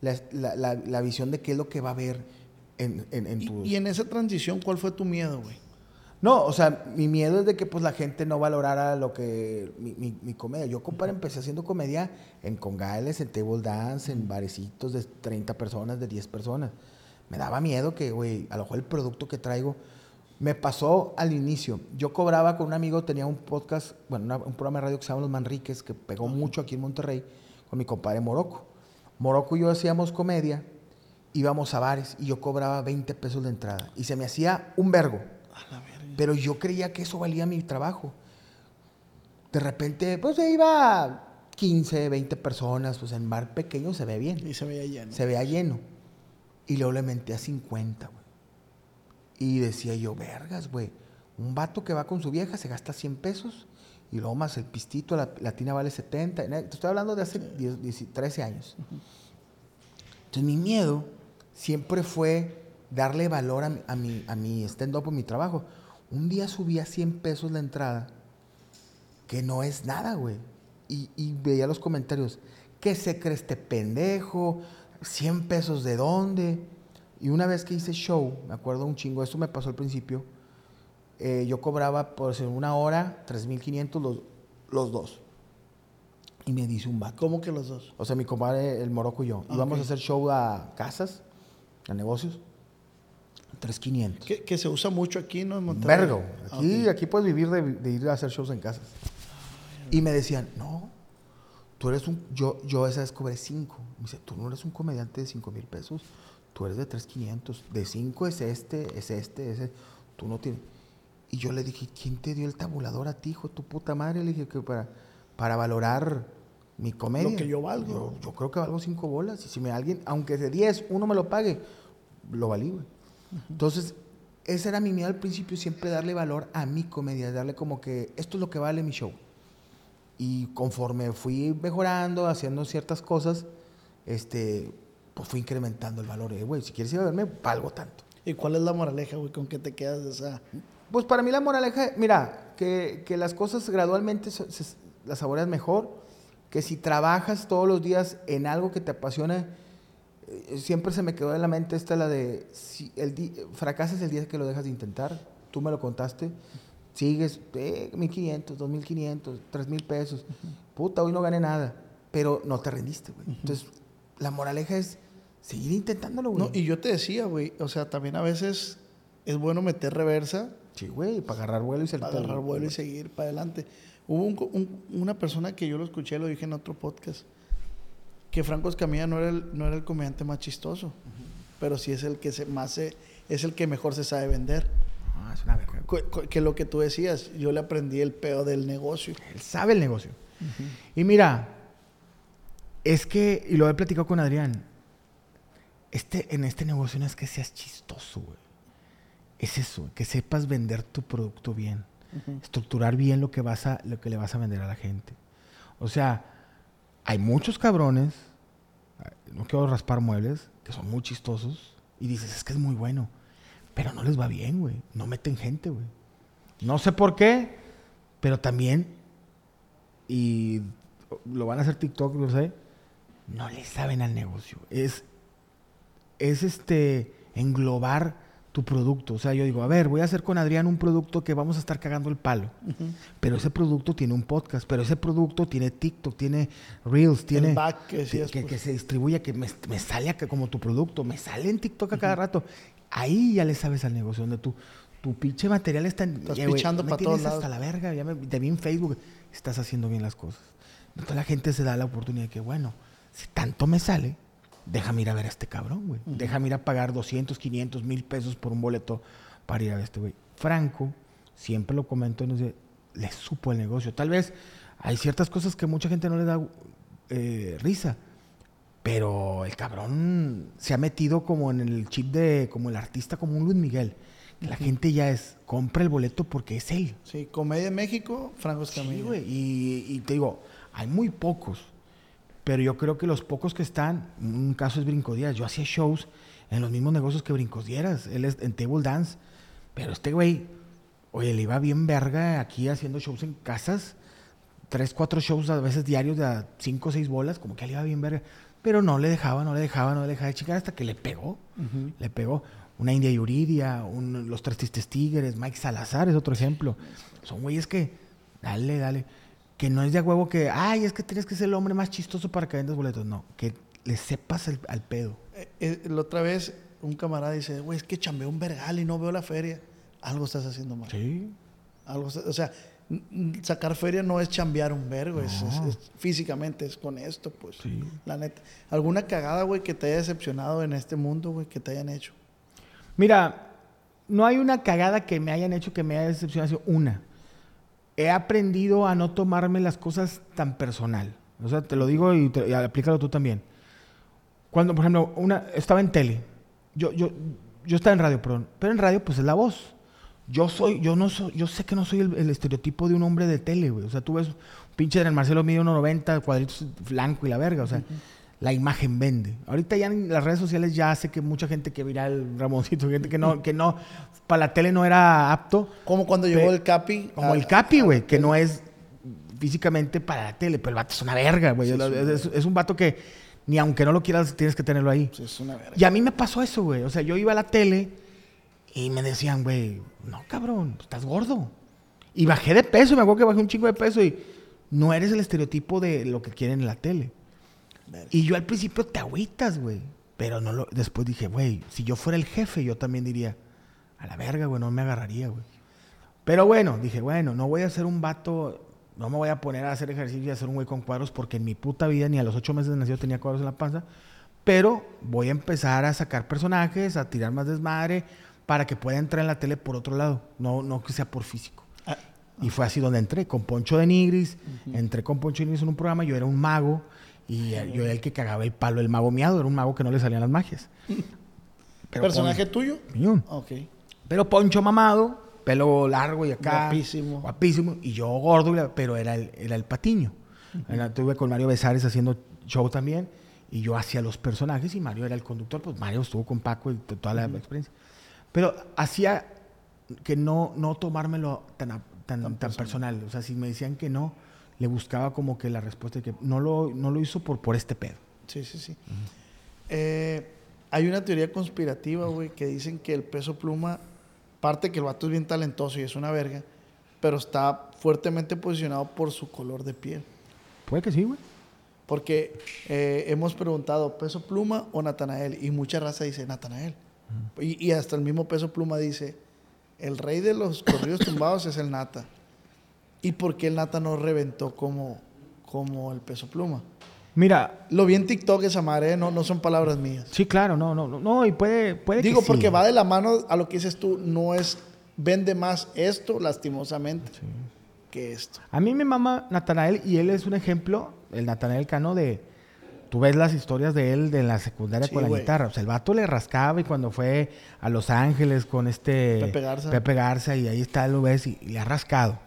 la, la- la- la visión de qué es lo que va a ver en, en, en Y, tu... y en esa transición, ¿cuál fue tu miedo, güey? No, o sea, mi miedo es de que pues la gente no valorara lo que mi, mi- mi comedia. Yo, compadre, empecé haciendo comedia en congales, en table dance, en barecitos de 30 personas, de 10 personas. Me daba miedo que, güey, a lo mejor el producto que traigo me pasó al inicio. Yo cobraba con un amigo, tenía un podcast, bueno, una- un programa de radio que se llama Los Manriques, que pegó mucho aquí en Monterrey, con mi compadre Morocco. Morocco y yo hacíamos comedia, íbamos a bares y yo cobraba 20 pesos de entrada. Y se me hacía un vergo. Pero yo creía que eso valía mi trabajo. De repente, pues se iba 15, 20 personas, pues en bar pequeño se ve bien. Y se veía lleno. Se veía lleno. Y luego le menté a 50, güey. Y decía yo, vergas, güey. Un vato que va con su vieja se gasta 100 pesos y luego más el pistito, la, la tina vale 70. Te estoy hablando de hace 10, 10, 13 años. Entonces mi miedo siempre fue darle valor a mi, a mi, a mi stand-up, a mi trabajo. Un día subí a 100 pesos la entrada, que no es nada, güey. Y, y veía los comentarios, ¿qué se cree este pendejo? ¿100 pesos de dónde? Y una vez que hice show, me acuerdo un chingo, esto me pasó al principio, eh, yo cobraba por ser una hora 3.500 los, los dos. Y me dice un vato. ¿Cómo que los dos? O sea, mi compadre, el Morocco y yo. Íbamos a hacer show a casas, a negocios. 3.500. Que, que se usa mucho aquí, ¿no? En Monterrey. Vergo. Ah, Aquí, ok. aquí puedes vivir de, de ir a hacer shows en casas. Y me decían, no, tú eres un... Yo, yo esa vez cobré 5. Me dice, tú no eres un comediante de 5 mil pesos. Tú eres de 3.500. De 5 es este, es este, ese. Tú no tienes... Y yo le dije, ¿quién te dio el tabulador a ti, hijo tu puta madre? Le dije que para, para valorar mi comedia. Lo que yo valgo. Yo, yo creo que valgo 5 bolas. Y si me alguien, aunque de 10, uno me lo pague, lo valí, güey. Entonces, ese era mi miedo al principio, siempre darle valor a mi comedia, darle como que esto es lo que vale mi show. Y conforme fui mejorando, haciendo ciertas cosas, este, pues fui incrementando el valor. Eh, Güey, si quieres ir a verme, valgo tanto. ¿Y cuál es la moraleja, güey? ¿Con qué te quedas de esa? Pues para mí la moraleja, mira, que, que las cosas gradualmente se, se- las saboreas mejor, que si trabajas todos los días en algo que te apasiona, eh, siempre se me quedó en la mente esta la de, si el fracasas el día que lo dejas de intentar, tú me lo contaste, sigues, eh, 1500, 2500, 3000 pesos, puta, hoy no gané nada, pero no te rendiste, güey. Entonces, la moraleja es seguir intentándolo, güey. No, y yo te decía, güey, o sea, también a veces es bueno meter reversa Sí, güey, para agarrar vuelo y salir para agarrar vuelo y seguir para adelante. Hubo un un- una persona que yo lo escuché, lo dije en otro podcast, que Franco Escamilla no era el, no era el comediante más chistoso, pero sí es el que se, más se- es el que mejor se sabe vender. Ah, es una verga. Cu- cu- Que lo que tú decías, yo le aprendí el peo del negocio. Él sabe el negocio. Y mira, es que, y lo he platicado con Adrián, este, en este negocio no es que seas chistoso, güey. Es eso, que sepas vender tu producto bien. Estructurar bien lo que, vas a, lo que le vas a vender a la gente. O sea, hay muchos cabrones, no quiero raspar muebles, que son muy chistosos, y dices, es que es muy bueno. Pero no les va bien, güey. No meten gente, güey. No sé por qué, pero también, y lo van a hacer TikTok, no sé, no le saben al negocio. Es, es este, englobar tu producto. O sea, yo digo, a ver, voy a hacer con Adrián un producto que vamos a estar cagando el palo. Pero ese producto tiene un podcast, pero ese producto tiene TikTok, tiene Reels, tiene... back que que, pues. que se distribuya, que me, me sale acá como tu producto, me sale en TikTok a cada rato. Ahí ya le sabes al negocio, donde tu, tu pinche material está en... Estás Ya, güey, pichando me pa' tienes todos hasta lados. la verga, ya me, te vi en Facebook, estás haciendo bien las cosas. Entonces la gente se da la oportunidad de que, bueno, si tanto me sale, déjame ir a ver a este cabrón, güey. Déjame ir a pagar 200, 500, mil pesos por un boleto para ir a ver a este güey. Franco, siempre lo comento, nos dice, le supo el negocio. Tal vez hay ciertas cosas que mucha gente no le da eh, risa, pero el cabrón se ha metido como en el chip de, como el artista, como un Luis Miguel. Que La gente ya es, compra el boleto porque es él. Sí, Comedia en México, Franco Sí, Escamilla. güey. Y, y te digo, hay muy pocos. Pero yo creo que los pocos que están, un caso es Brincodieras. Yo hacía shows en los mismos negocios que Brincodieras. Él es en Table Dance. Pero este güey, oye, le iba bien verga aquí haciendo shows en casas. Tres, cuatro shows a veces diarios de a cinco o seis bolas. Como que le iba bien verga. Pero no le dejaba, no le dejaba, no le dejaba de chicar hasta que le pegó. Le pegó. Una India Yuridia, un- los Tres Tristes Tigres, Mike Salazar es otro ejemplo. Son güeyes que, dale, dale. Que no es de a huevo que, ay, es que tienes que ser el hombre más chistoso para que vendas boletos. No, que le sepas el- al pedo. Eh, eh, la otra vez un camarada dice, güey, es que chambeo un vergal y no veo la feria. Algo estás haciendo mal. Sí. Algo, o sea, sacar feria no es chambear un vergo, es, es- es- físicamente es con esto, pues. Sí. La neta. ¿Alguna cagada, güey, que te haya decepcionado en este mundo, güey, que te hayan hecho? Mira, no hay una cagada que me hayan hecho que me haya decepcionado. Una. He aprendido a no tomarme las cosas tan personal. O sea, te lo digo y, te- y aplícalo tú también. Cuando, por ejemplo, una, estaba en tele. Yo, yo, yo estaba en radio, perdón. Pero en radio, pues es la voz. Yo soy, yo no soy, yo sé que no soy el, el estereotipo de un hombre de tele, güey. O sea, tú ves un pinche en el Marcelo mide 1.90, cuadritos blanco y la verga. O sea, la imagen vende. Ahorita ya en las redes sociales ya sé que mucha gente que viral, Ramoncito, gente que no, que no, para la tele no era apto. Como cuando llegó el Capi. Como a- el Capi, güey, que no es físicamente para la tele, pero el vato es una verga, güey. Sí, es, un vato que ni aunque no lo quieras tienes que tenerlo ahí. Sí, es una verga. Y a mí me pasó eso, güey. O sea, yo iba a la tele y me decían, güey, no, cabrón, estás gordo. Y bajé de peso, me acuerdo que bajé un chingo de peso y no eres el estereotipo de lo que quieren en la tele. Y yo al principio te agüitas, güey. Pero no lo, después dije, güey, si yo fuera el jefe, yo también diría, a la verga, güey, no me agarraría, güey. Pero bueno, dije, bueno, no voy a ser un vato, no me voy a poner a hacer ejercicio y a ser un güey con cuadros porque en mi puta vida ni a los ocho meses de nacido tenía cuadros en la panza. Pero voy a empezar a sacar personajes, a tirar más desmadre para que pueda entrar en la tele por otro lado, no, no que sea por físico. Ah, Y fue así donde entré, con Poncho de Nigris. Entré con Poncho de Nigris en un programa, yo era un mago y yo era el que cagaba el palo, el mago miado, era un mago que no le salían las magias. Pero ¿Personaje tuyo? Mío. Ok. Pero Poncho mamado, pelo largo y acá. Guapísimo. Guapísimo. Y yo gordo, pero era el, era el patiño. Era- Estuve con Mario Besares haciendo show también. Y yo hacía los personajes y Mario era el conductor. Pues Mario estuvo con Paco y toda la experiencia. Pero hacía que no, no tomármelo tan, tan, tan personal. O sea, si me decían que no, le buscaba como que la respuesta de que no lo, no lo hizo por, por este pedo. Sí, sí, sí. Eh, hay una teoría conspirativa, güey, que dicen que el peso pluma, parte que el vato es bien talentoso y es una verga, pero está fuertemente posicionado por su color de piel. Puede que sí, güey. Porque eh, hemos preguntado, ¿peso pluma o Natanael? Y mucha raza dice Natanael. Y, y hasta el mismo peso pluma dice, el rey de los corridos tumbados es el Nata. ¿Y por qué el Nata no reventó como, como el peso pluma? Mira, Lo vi en TikTok esa madre, ¿eh? no, no son palabras mías. sí, claro, no, no, no, y puede, puede que Digo, sí. porque va de la mano a lo que dices tú, no es, vende más esto, lastimosamente, que esto. A mí me mama Natanael y él es un ejemplo, el Natanael Cano de... Tú ves las historias de él de la secundaria Sí, con la guitarra. O sea, el vato le rascaba y cuando fue a Los Ángeles con este... Pepe Garza. Pepe Garza y ahí está, lo ves y, y le ha rascado.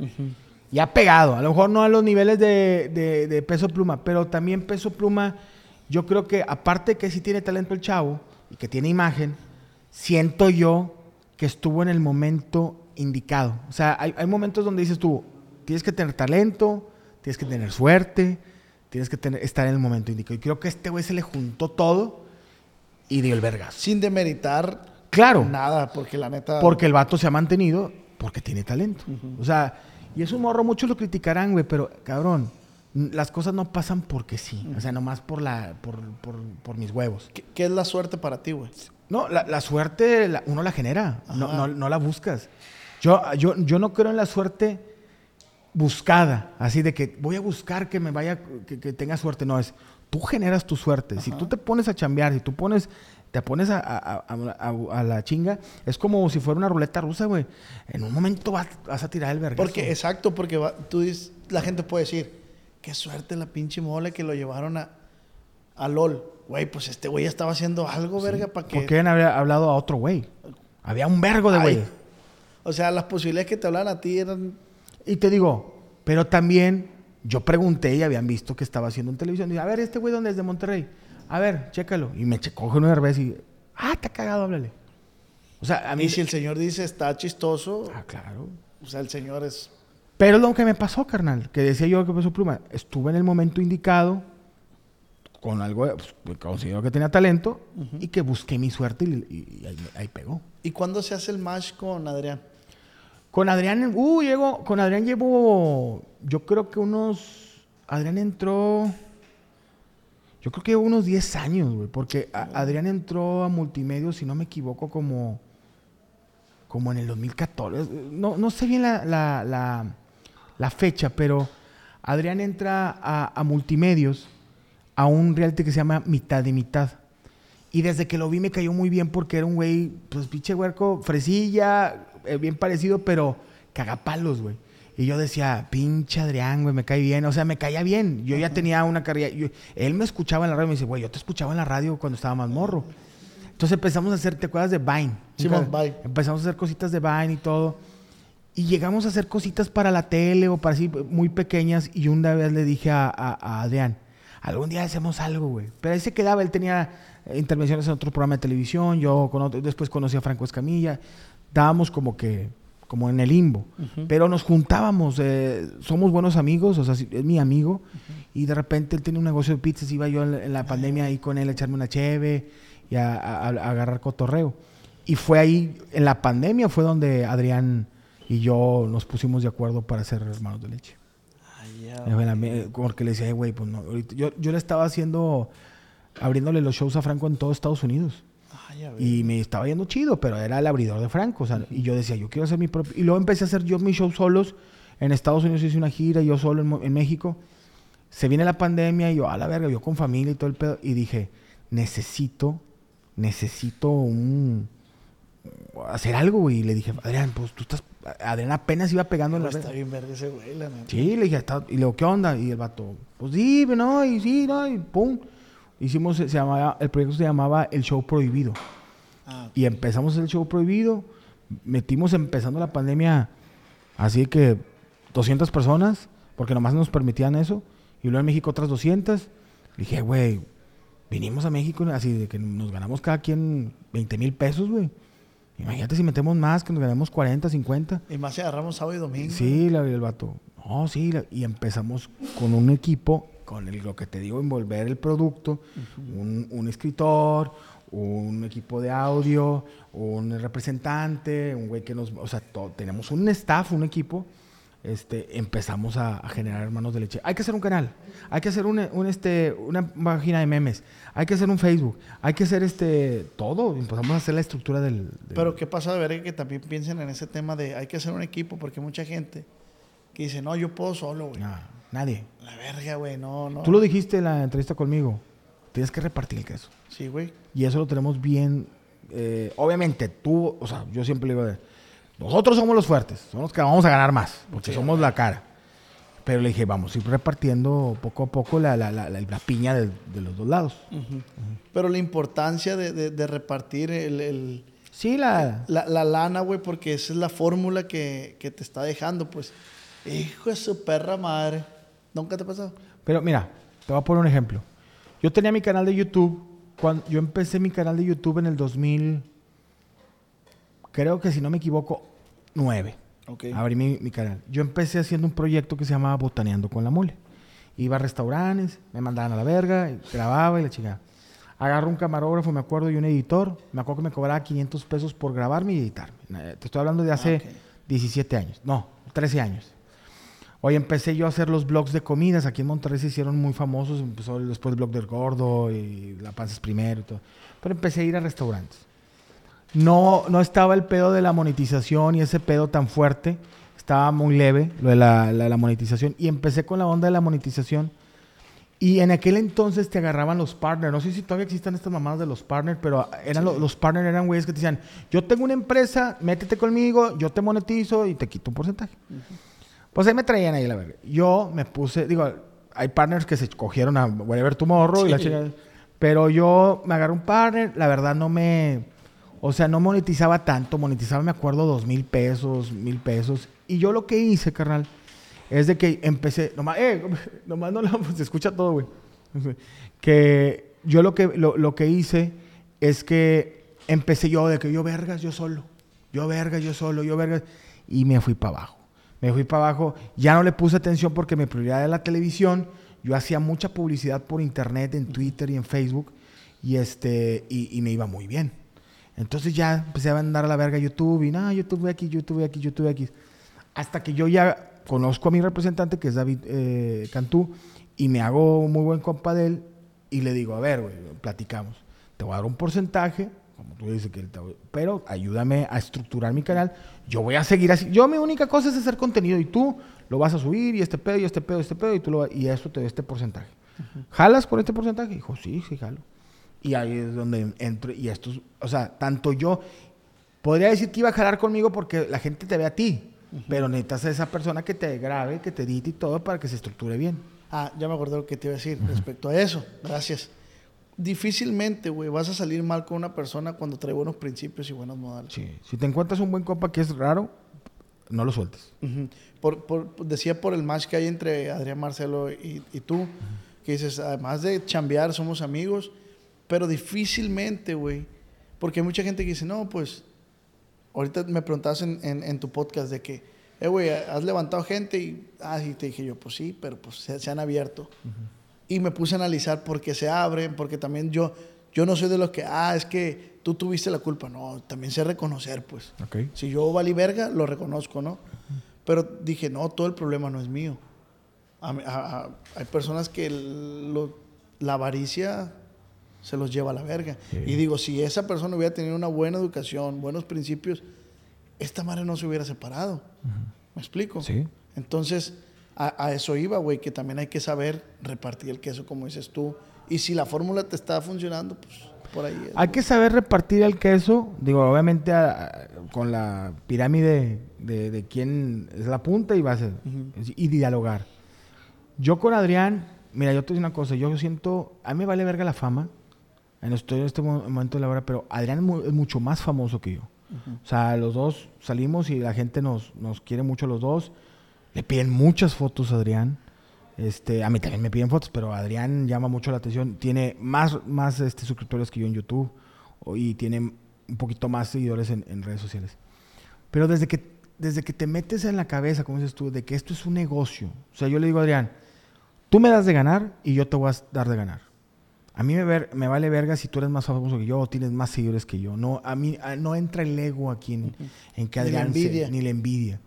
Y ha pegado. A lo mejor no a los niveles de, de- de peso pluma, pero también peso pluma, yo creo que aparte que sí tiene talento el chavo y que tiene imagen, siento yo que estuvo en el momento indicado. O sea, hay, hay momentos donde dices tú, tienes que tener talento, tienes que tener suerte, tienes que tener, estar en el momento indicado. Y creo que a este güey se le juntó todo y dio el vergazo. Sin demeritar Claro. Nada, porque la neta. Porque el vato se ha mantenido porque tiene talento. O sea, y es un morro, muchos lo criticarán, güey, pero cabrón, las cosas no pasan porque sí. O sea, nomás por la, por, por, por mis huevos. ¿Qué, qué es la suerte para ti, güey? No, la, la suerte la- uno la genera, no, Ajá. no, no la buscas. Yo, yo, yo no creo en la suerte buscada, así de que voy a buscar que me vaya, que, que tenga suerte. No, es tú generas tu suerte. Si tú te pones a chambear, si tú pones, te pones a, a- a- la chinga, es como si fuera una ruleta rusa, güey. En un momento vas, vas a tirar el vergazo. Porque, exacto, porque va- tú dices, la gente puede decir, qué suerte la pinche mole que lo llevaron a, a LOL. Güey, pues este güey estaba haciendo algo, verga, para que. ¿Por qué había hablado a otro güey? Había un vergo de Ay. güeyes. O sea, las posibilidades que te hablaran a ti eran. Y te digo, pero también yo pregunté y habían visto que estaba haciendo en televisión. Dije, a ver, este güey, ¿dónde es de Monterrey? A ver, chécalo. Y me checó una vez y, ah, está cagado, háblale. O sea, a mí. Y si el señor dice está chistoso, Ah, claro. o sea, el señor es. Pero lo que me pasó, carnal, que decía yo que pasó pluma, estuve en el momento indicado, con algo, pues, considero que tenía talento, y que busqué mi suerte y, y- y ahí, ahí pegó. ¿Y cuándo se hace el match con Adrián? Con Adrián, uh, llegó, con Adrián llevo, yo creo que unos, Adrián entró, yo creo que llevo unos 10 años, güey, porque a- Adrián entró a multimedia, si no me equivoco, como, como en el 2014. No, no sé bien la, la, la- la fecha, pero Adrián entra a, a multimedios, a un reality que se llama Mitad de Mitad. Y desde que lo vi me cayó muy bien porque era un güey, pues pinche huerco, fresilla, bien parecido, pero cagapalos, güey. Y yo decía, pinche Adrián, güey, me cae bien. O sea, me caía bien. Yo ya tenía una carrera. yo- él me escuchaba en la radio me dice, güey, yo te escuchaba en la radio cuando estaba más morro. Entonces empezamos a hacer, ¿te acuerdas de Vine? Nunca- Vine. Empezamos a hacer cositas de Vine y todo. Y llegamos a hacer cositas para la tele o para así muy pequeñas. Y una vez le dije a, a- a Adrián, algún día hacemos algo, güey. Pero ahí se quedaba, él tenía eh, intervenciones en otro programa de televisión, yo con otro- después conocí a Franco Escamilla. Dábamos como que, como en el limbo. Pero nos juntábamos, eh, somos buenos amigos, o sea, es mi amigo. Y de repente él tenía un negocio de pizzas, iba yo en la, en la pandemia ahí con él a echarme una cheve y a, a- a agarrar cotorreo. Y fue ahí, en la pandemia fue donde Adrián y yo nos pusimos de acuerdo para ser hermanos de leche. Bueno, a mí, Porque le decía, "Eh, güey, pues no. yo, yo le estaba haciendo, abriéndole los shows a Franco en todo Estados Unidos. Y me estaba yendo chido, pero era el abridor de Franco. O sea, Y yo decía, yo quiero hacer mi propio. Y luego empecé a hacer yo mis shows solos. En Estados Unidos hice una gira, yo solo en, en México. Se viene la pandemia y yo, a la verga, yo con familia y todo el pedo. Y dije, necesito, necesito un. hacer algo, güey. Y le dije, Adrián, pues tú estás. Adrián apenas iba pegando en la está bien verga ese güey, la neta. Sí, le dije, "Está-" y le digo, ¿qué onda? Y el vato, pues sí, no, y sí, no, y pum. Hicimos, se llamaba, el proyecto se llamaba El Show Prohibido. Ah, Y empezamos el Show Prohibido. Metimos empezando la pandemia, así que 200 personas, porque nomás nos permitían eso. Y luego en México otras 200. Le dije, güey, vinimos a México así de que nos ganamos cada quien 20 mil pesos, güey. Imagínate si metemos más, que nos ganamos 40, 50. y más si agarramos sábado y domingo. Sí, la, el vato. No, sí. la- y empezamos con un equipo, con el, lo que te digo, envolver el producto, un, un escritor, un equipo de audio, un representante, un güey que nos... O sea, to- tenemos un staff, un equipo. Este, empezamos a, a generar hermanos de leche. Hay que hacer un canal, hay que hacer un, un, este, una página de memes, hay que hacer un Facebook, hay que hacer este todo. Empezamos a hacer la estructura del... del- Pero qué pasa de ver que también piensen en ese tema de hay que hacer un equipo, porque mucha gente que dice, no, yo puedo solo, güey. No, nadie. La verga, güey, no, no. Tú lo dijiste en la entrevista conmigo. Tienes que repartir el queso. Sí, güey. Y eso lo tenemos bien. eh, obviamente, tú, o sea, yo siempre le digo, de, nosotros somos los fuertes, somos los que vamos a ganar más, porque somos la cara. Pero le dije, vamos a ir repartiendo poco a poco la, la, la, la- la piña de, de los dos lados. Pero la importancia de, de- de repartir el, el- Sí, la. la, la lana, güey, porque esa es la fórmula que, que te está dejando, pues. Hijo de su perra madre. ¿Nunca te ha pasado? Pero mira, te voy a poner un ejemplo. Yo tenía mi canal de YouTube. Cuando yo empecé mi canal de YouTube en el 2000, creo que si no me equivoco, 9. Ok. Abrí mi, mi canal. Yo empecé haciendo un proyecto que se llamaba Botaneando con la Mole. Iba a restaurantes, me mandaban a la verga, y grababa y la chingada. Agarro un camarógrafo, me acuerdo, y un editor. Me acuerdo que me cobraba 500 pesos por grabarme y editarme. Eh, Te estoy hablando de hace 17 años. No, 13 años. Hoy empecé yo a hacer los blogs de comidas. Aquí en Monterrey se hicieron muy famosos. Empezó después el blog del gordo y La Panza es primero y todo. Pero empecé a ir a restaurantes. No, no estaba el pedo de la monetización y ese pedo tan fuerte. Estaba muy leve lo de la, la- la monetización. Y empecé con la onda de la monetización. Y en aquel entonces te agarraban los partners. No sé si todavía existen estas mamadas de los partners, pero eran lo- los partners eran güeyes que te decían, yo tengo una empresa, métete conmigo, yo te monetizo y te quito un porcentaje. Pues ahí me traían ahí la verga. Yo me puse, digo, hay partners que se cogieron a Whatever Tomorrow y la chingada. Pero yo me agarré un partner, la verdad no me, o sea, no monetizaba tanto, monetizaba, me acuerdo, dos mil pesos, mil pesos. Y yo lo que hice, carnal, es de que empecé, nomás, eh, nomás no lo, se escucha todo, güey. Que yo lo que, lo, lo que hice es que empecé yo de que yo vergas, yo solo. Yo vergas, yo solo, yo vergas. Y me fui para abajo. Me fui para abajo. Ya no le puse atención porque mi prioridad era la televisión. Yo hacía mucha publicidad por internet, en Twitter y en Facebook. Y, este, y, y me iba muy bien. Entonces ya empecé a mandar a la verga YouTube. Y nada, YouTube aquí, YouTube aquí, YouTube aquí. Hasta que yo ya conozco a mi representante, que es David eh, Cantú, y me hago muy buen compa de él. Y le digo, a ver, güey, platicamos. Te voy a dar un porcentaje, como tú dices, que voy- pero ayúdame a estructurar mi canal. Yo voy a seguir así. Yo mi única cosa es hacer contenido y tú lo vas a subir y este pedo y este pedo y este pedo y tú lo y eso te da este porcentaje. ¿Jalas por este porcentaje? Dijo, sí, sí, jalo. Y ahí es donde entro y esto, es- o sea, tanto yo podría decir que iba a jalar conmigo porque la gente te ve a ti, pero necesitas a esa persona que te grabe, que te edite y todo para que se estructure bien. Ah, ya me acordé lo que te iba a decir respecto a eso. Gracias. Difícilmente, güey, vas a salir mal con una persona cuando trae buenos principios y buenos modales. Sí. Si te encuentras un buen compa que es raro, no lo sueltes. Ujú. por, por- decía por el match que hay entre Adrián Marcelo y, y tú, que dices, además de chambear, somos amigos, pero difícilmente, güey, porque hay mucha gente que dice, no, pues, ahorita me preguntabas en, en- en tu podcast de que, eh, güey, has levantado gente y, ah, y te dije yo, pues sí, pero pues se, se han abierto. Y me puse a analizar por qué se abren, porque también yo, yo no soy de los que, ah, es que tú tuviste la culpa, no, también sé reconocer, pues. Ok. Si yo valí verga, lo reconozco, ¿no? Pero dije, no, todo el problema no es mío. A a- a- hay personas que el- lo- la avaricia se los lleva a la verga. Y digo, si esa persona hubiera tenido una buena educación, buenos principios, esta madre no se hubiera separado. ¿Me explico? Sí. Entonces, a, a eso iba, güey, que también hay que saber repartir el queso, como dices tú. Y si la fórmula te está funcionando, pues por ahí es. Hay que saber repartir el queso, digo, obviamente a- a- con la pirámide de, de quién es la punta y base, y dialogar. Yo con Adrián, mira, yo te digo una cosa, yo siento, a mí me vale verga la fama, en estoy en este mo- momento de la hora, pero Adrián es, mu- es mucho más famoso que yo. O sea, los dos salimos y la gente nos, nos quiere mucho los dos. Le piden muchas fotos a Adrián. Este, a mí también me piden fotos, pero Adrián llama mucho la atención. Tiene más, más este, suscriptores que yo en YouTube y tiene un poquito más seguidores en, en redes sociales. Pero desde que, desde que te metes en la cabeza, como dices tú, de que esto es un negocio. O sea, yo le digo a Adrián, tú me das de ganar y yo te voy a dar de ganar. A mí me, ver- me vale verga si tú eres más famoso que yo o tienes más seguidores que yo. No, a mí a- no entra el ego aquí en, en que Ni la Adrián se- envidia. ni la envidia.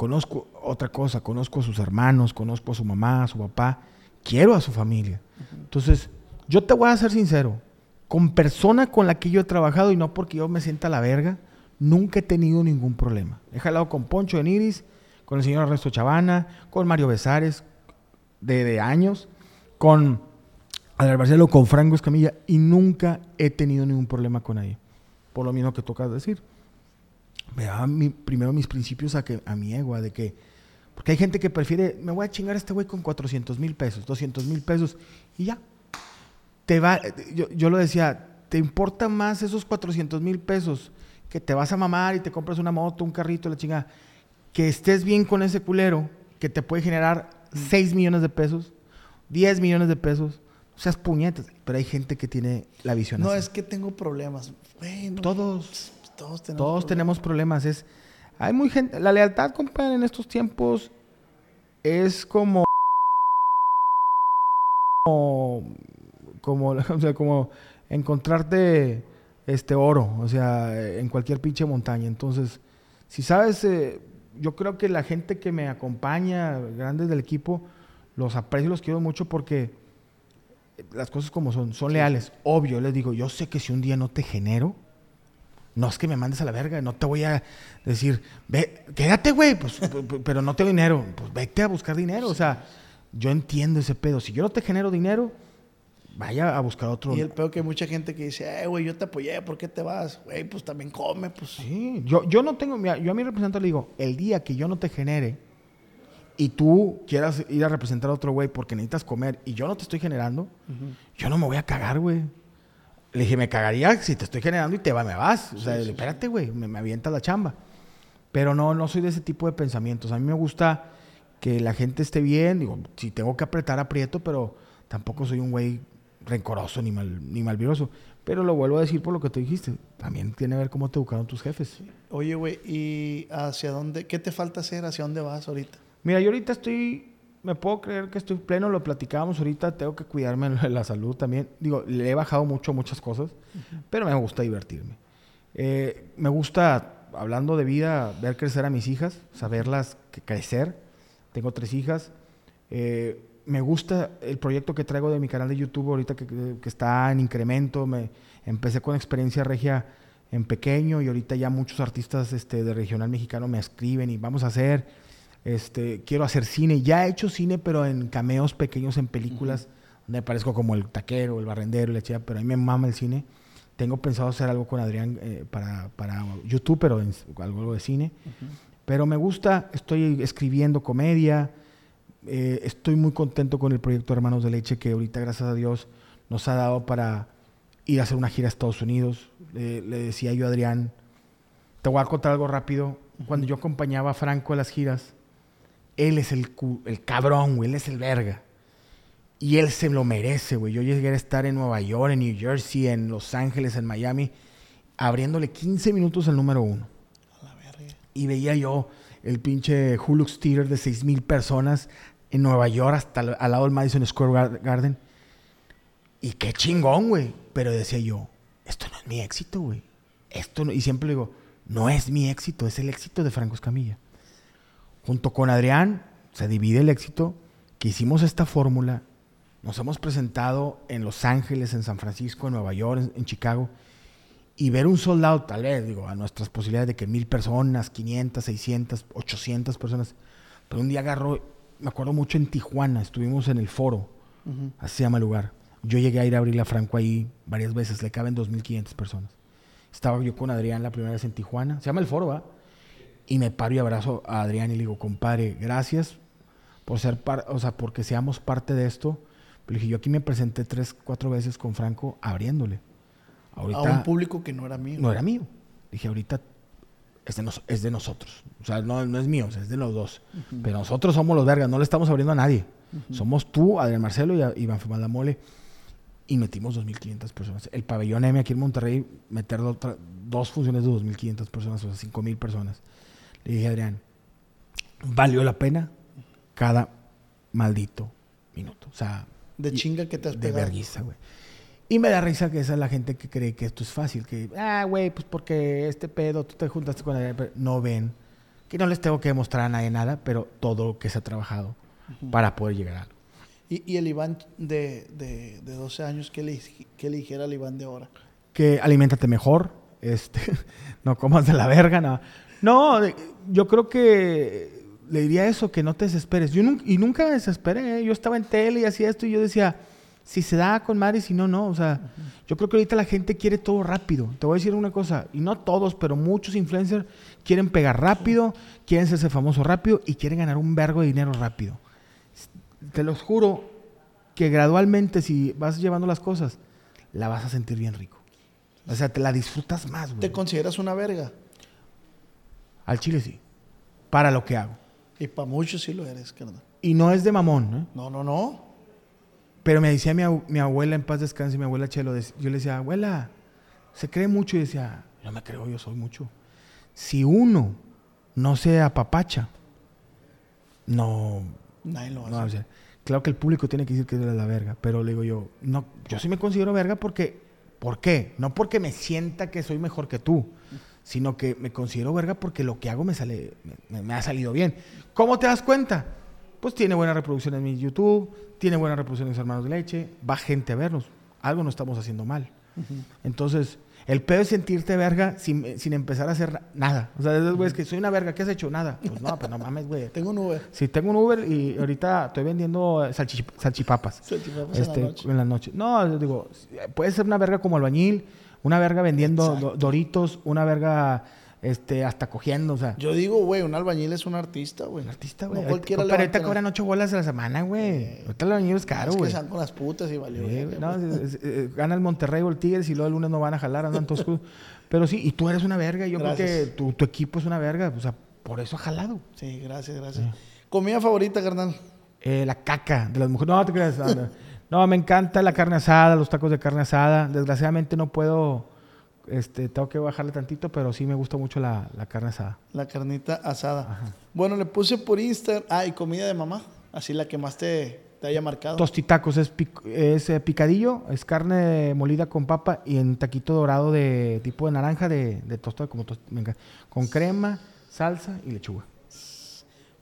Conozco otra cosa, conozco a sus hermanos, conozco a su mamá, a su papá, quiero a su familia. Entonces, yo te voy a ser sincero, con persona con la que yo he trabajado y no porque yo me sienta la verga, nunca he tenido ningún problema. He jalado con Poncho de Niris, con el señor Ernesto Chavana, con Mario Besares, de, de años, con Adrián Barcelo, con Franco Escamilla, y nunca he tenido ningún problema con nadie. Por lo mismo que tocas decir. Vea mi- primero mis principios a, que, a mi ego, a de que... Porque hay gente que prefiere, me voy a chingar a este güey con 400 mil pesos, 200 mil pesos, y ya. Te va, yo, yo lo decía, ¿te importa más esos 400 mil pesos que te vas a mamar y te compras una moto, un carrito, la chingada? Que estés bien con ese culero que te puede generar 6 millones de pesos, 10 millones de pesos. O seas puñetas. Pero hay gente que tiene la visión No así. es que tengo problemas. Bueno, Todos. Todos tenemos Todos problemas. tenemos problemas. Es, hay muy gente. La lealtad, compadre, en estos tiempos es como. Como. como, o sea, como encontrarte este oro, o sea, en cualquier pinche montaña. Entonces, si sabes, eh, yo creo que la gente que me acompaña, grandes del equipo, los aprecio y los quiero mucho porque las cosas como son, son leales. Obvio, les digo, yo sé que si un día no te genero, no es que me mandes a la verga, no te voy a decir, ve, quédate, güey, pues, pero no tengo dinero. Pues vete a buscar dinero. O sea, yo entiendo ese pedo. Si yo no te genero dinero, vaya a buscar otro. Y el pedo que hay mucha gente que dice, eh, güey, yo te apoyé, ¿por qué te vas? Güey, pues también come, pues. Sí, yo, yo no tengo, mira, yo a mi representante le digo, el día que yo no te genere y tú quieras ir a representar a otro güey porque necesitas comer y yo no te estoy generando, yo no me voy a cagar, güey. Le dije, me cagaría si te estoy generando y te va, me vas. O sea, espérate, güey, me, me avienta la chamba. Pero no, no soy de ese tipo de pensamientos. A mí me gusta que la gente esté bien. Digo, si tengo que apretar, aprieto, pero tampoco soy un güey rencoroso ni, mal, ni malviroso. Pero lo vuelvo a decir por lo que tú dijiste. También tiene que ver cómo te educaron tus jefes. Oye, güey, ¿y hacia dónde? ¿Qué te falta hacer? ¿Hacia dónde vas ahorita? Mira, yo ahorita estoy me puedo creer que estoy pleno, lo platicábamos ahorita, tengo que cuidarme de la salud también. Digo, le he bajado mucho muchas cosas, pero me gusta divertirme. Eh, me gusta, hablando de vida, ver crecer a mis hijas, saberlas crecer. Tengo tres hijas. Eh, me gusta el proyecto que traigo de mi canal de YouTube ahorita que, que, está en incremento. Me, empecé con experiencia regia en pequeño y ahorita ya muchos artistas este, de regional mexicano me escriben y vamos a hacer este, quiero hacer cine. Ya he hecho cine, pero en cameos pequeños en películas, donde aparezco como el taquero, el barrendero, la chica, pero a mí me mama el cine. Tengo pensado hacer algo con Adrián eh, para, para, YouTube, pero en, algo de cine. Pero me gusta, estoy escribiendo comedia. Eh, estoy muy contento con el proyecto Hermanos de Leche, que ahorita, gracias a Dios, nos ha dado para ir a hacer una gira a Estados Unidos. le decía yo a Adrián, te voy a contar algo rápido. Cuando yo acompañaba a Franco a las giras, él es el, el cabrón, güey, él es el verga. Y él se lo merece, güey. Yo llegué a estar en Nueva York, en New Jersey, en Los Ángeles, en Miami, abriéndole 15 minutos al número uno. A la verga. Y veía yo el pinche Hulux Theater de 6 mil personas en Nueva York, hasta al, lado del Madison Square Garden. Y qué chingón, güey. Pero decía yo, esto no es mi éxito, güey. Esto no, y siempre digo, no es mi éxito, es el éxito de Franco Escamilla. Junto con Adrián se divide el éxito, que hicimos esta fórmula, nos hemos presentado en Los Ángeles, en San Francisco, en Nueva York, en, Chicago, y ver un soldado, tal vez, digo, a nuestras posibilidades de que mil personas, 500, 600, 800 personas, pero un día agarró, me acuerdo mucho en Tijuana, estuvimos en el foro, así se llama el lugar. Yo llegué a ir a abrir la Franco ahí varias veces, le caben 2.500 personas. Estaba yo con Adrián la primera vez en Tijuana, se llama el foro, ¿va? Y me paro y abrazo a Adrián y le digo, compadre, gracias por ser o sea, porque seamos parte de esto. Pero dije, yo aquí me presenté tres, cuatro veces con Franco abriéndole. Ahorita, a un público que no era mío. No era mío. Dije, ahorita es de, es de nosotros. O sea, no, no es mío, es de los dos. Pero nosotros somos los vergas, no le estamos abriendo a nadie. Somos tú, Adrián Marcelo y Iván Femada Mole. Y metimos 2.500 personas. El pabellón M aquí en Monterrey, meter dos funciones de 2.500 personas, o sea, 5.000 personas. Le dije, Adrián, valió la pena cada maldito minuto. O sea, de chinga que te has De vergüenza, güey. Y me da risa que esa es la gente que cree que esto es fácil. Que, ah, güey, pues porque este pedo, tú te juntaste con Adrián. no ven que no les tengo que demostrar a nadie nada, pero todo lo que se ha trabajado para poder llegar a algo. ¿Y, y el Iván de, de, de 12 años, ¿qué le, qué le dijera al Iván de ahora? Que aliméntate mejor, este, no comas de la verga, no. No, yo creo que le diría eso, que no te desesperes. Yo y nunca me desesperé. ¿eh? Yo estaba en tele y hacía esto y yo decía, si se da con madre, si no, no. O sea, yo creo que ahorita la gente quiere todo rápido. Te voy a decir una cosa, y no todos, pero muchos influencers quieren pegar rápido, quieren serse famoso rápido y quieren ganar un vergo de dinero rápido. Te los juro que gradualmente, si vas llevando las cosas, la vas a sentir bien rico. O sea, te la disfrutas más, güey. ¿Te consideras una verga? Al chile sí. Para lo que hago. Y para muchos sí lo eres, carnal. Y no es de mamón, ¿no? No, no, no. Pero me decía mi, mi abuela en paz descanse, mi abuela Chelo, yo le decía, abuela, se cree mucho y decía, yo me creo, yo soy mucho. Si uno no se apapacha, no... Nadie lo va a hacer. Claro que el público tiene que decir que es la verga, pero le digo yo, no, yo sí me considero verga porque ¿Por qué? No porque me sienta que soy mejor que tú, sino que me considero verga porque lo que hago me, sale, me, me ha salido bien. ¿Cómo te das cuenta? Pues tiene buena reproducción en mi YouTube, tiene buena reproducción en mis hermanos de leche, va gente a vernos. Algo no estamos haciendo mal. Entonces, el pedo es sentirte verga sin, sin empezar a hacer nada. O sea, esos güeyes que soy una verga, ¿qué has hecho? Nada. Pues no, pues no mames, güey. Tengo un Uber. Sí, tengo un Uber y ahorita estoy vendiendo salchi- salchipapas. Salchipapas en la Este, noche. en la noche. No, digo, puede ser una verga como albañil, una verga vendiendo do- doritos, una verga este, hasta cogiendo, o sea. Yo digo, güey, un albañil es un artista, güey. Un artista, No güey. cualquiera Pero ahorita cobran ocho bolas a la semana, güey. Ahorita el albañil es caro, Es que güey. van con las putas y valió. Sí, no, güey. es- es- eh, gana el Monterrey o el Tigres y luego el lunes no van a jalar, andan todos. Pero sí, y tú eres una verga. Yo creo que tu, tu equipo es una verga. O sea, por eso ha jalado. Sí, gracias, gracias. Comida favorita, carnal. Eh, la caca de las mujeres. No, te creas. No, me encanta la carne asada, los tacos de carne asada. Desgraciadamente no puedo. Este, tengo que bajarle tantito, pero sí me gusta mucho la, la carne asada. La carnita asada. Bueno, le puse por Instagram. Ah, y comida de mamá. Así la que más te, te haya marcado. Tostitacos es, pic- es eh, picadillo, es carne molida con papa y en taquito dorado de tipo de naranja de, de tostado, como tost- me encanta. con crema, salsa y lechuga.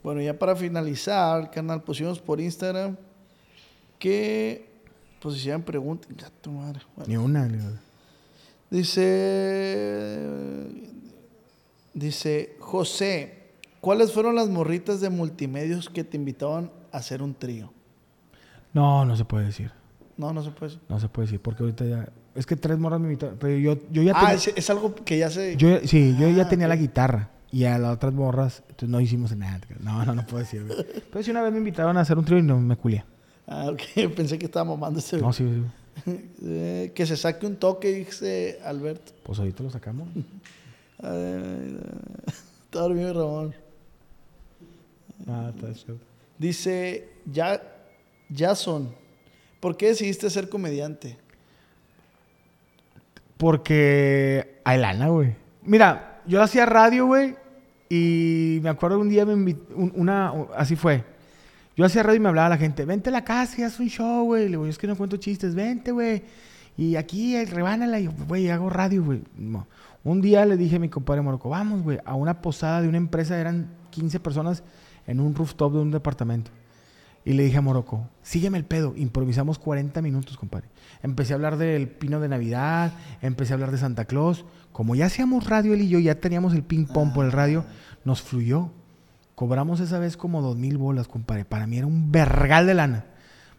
Bueno, ya para finalizar, carnal, pusimos por Instagram que pues hicieran preguntas. Gato madre. Bueno, Ni una. ni una. Dice. Dice José, ¿cuáles fueron las morritas de multimedios que te invitaban a hacer un trío? No, no se puede decir. No, no se puede. decir. No se puede decir, porque ahorita ya... Es que tres morras me invitaron, pero yo, yo ya Ah, tenía... es, es algo que ya se. Yo, sí, yo ya Ah, tenía la guitarra y a las otras morras entonces no hicimos nada. No, no, no puedo decir. Pero si una vez me invitaron a hacer un trío y no me culié. Ah, ok. Pensé que estaba mamando ese. No, sí, sí. Eh, que se saque un toque, dice Alberto. Pues ahorita lo sacamos. Está dormido Ramón. Ah, está chido. Dice ya, Jason, ¿por qué decidiste ser comediante? Porque hay lana, güey. Mira, yo hacía radio, güey, y me acuerdo un día me invitó, una, así fue. Yo hacía radio y me hablaba la gente, vente a la casa y haz un show, güey. Le digo, es que no cuento chistes, vente, güey. Y aquí, eh, rebánala. Y yo, güey, hago radio, güey. No. Un día le dije a mi compadre Morocco, vamos, güey, a una posada de una empresa, eran 15 personas en un rooftop de un departamento. Y le dije a Morocco, sígueme el pedo. Improvisamos 40 minutos, compadre. Empecé a hablar del pino de Navidad, empecé a hablar de Santa Claus. Como ya hacíamos radio él y yo, ya teníamos el ping pong por el radio, nos fluyó. Cobramos esa vez como dos mil bolas, compadre. Para mí era un vergal de lana.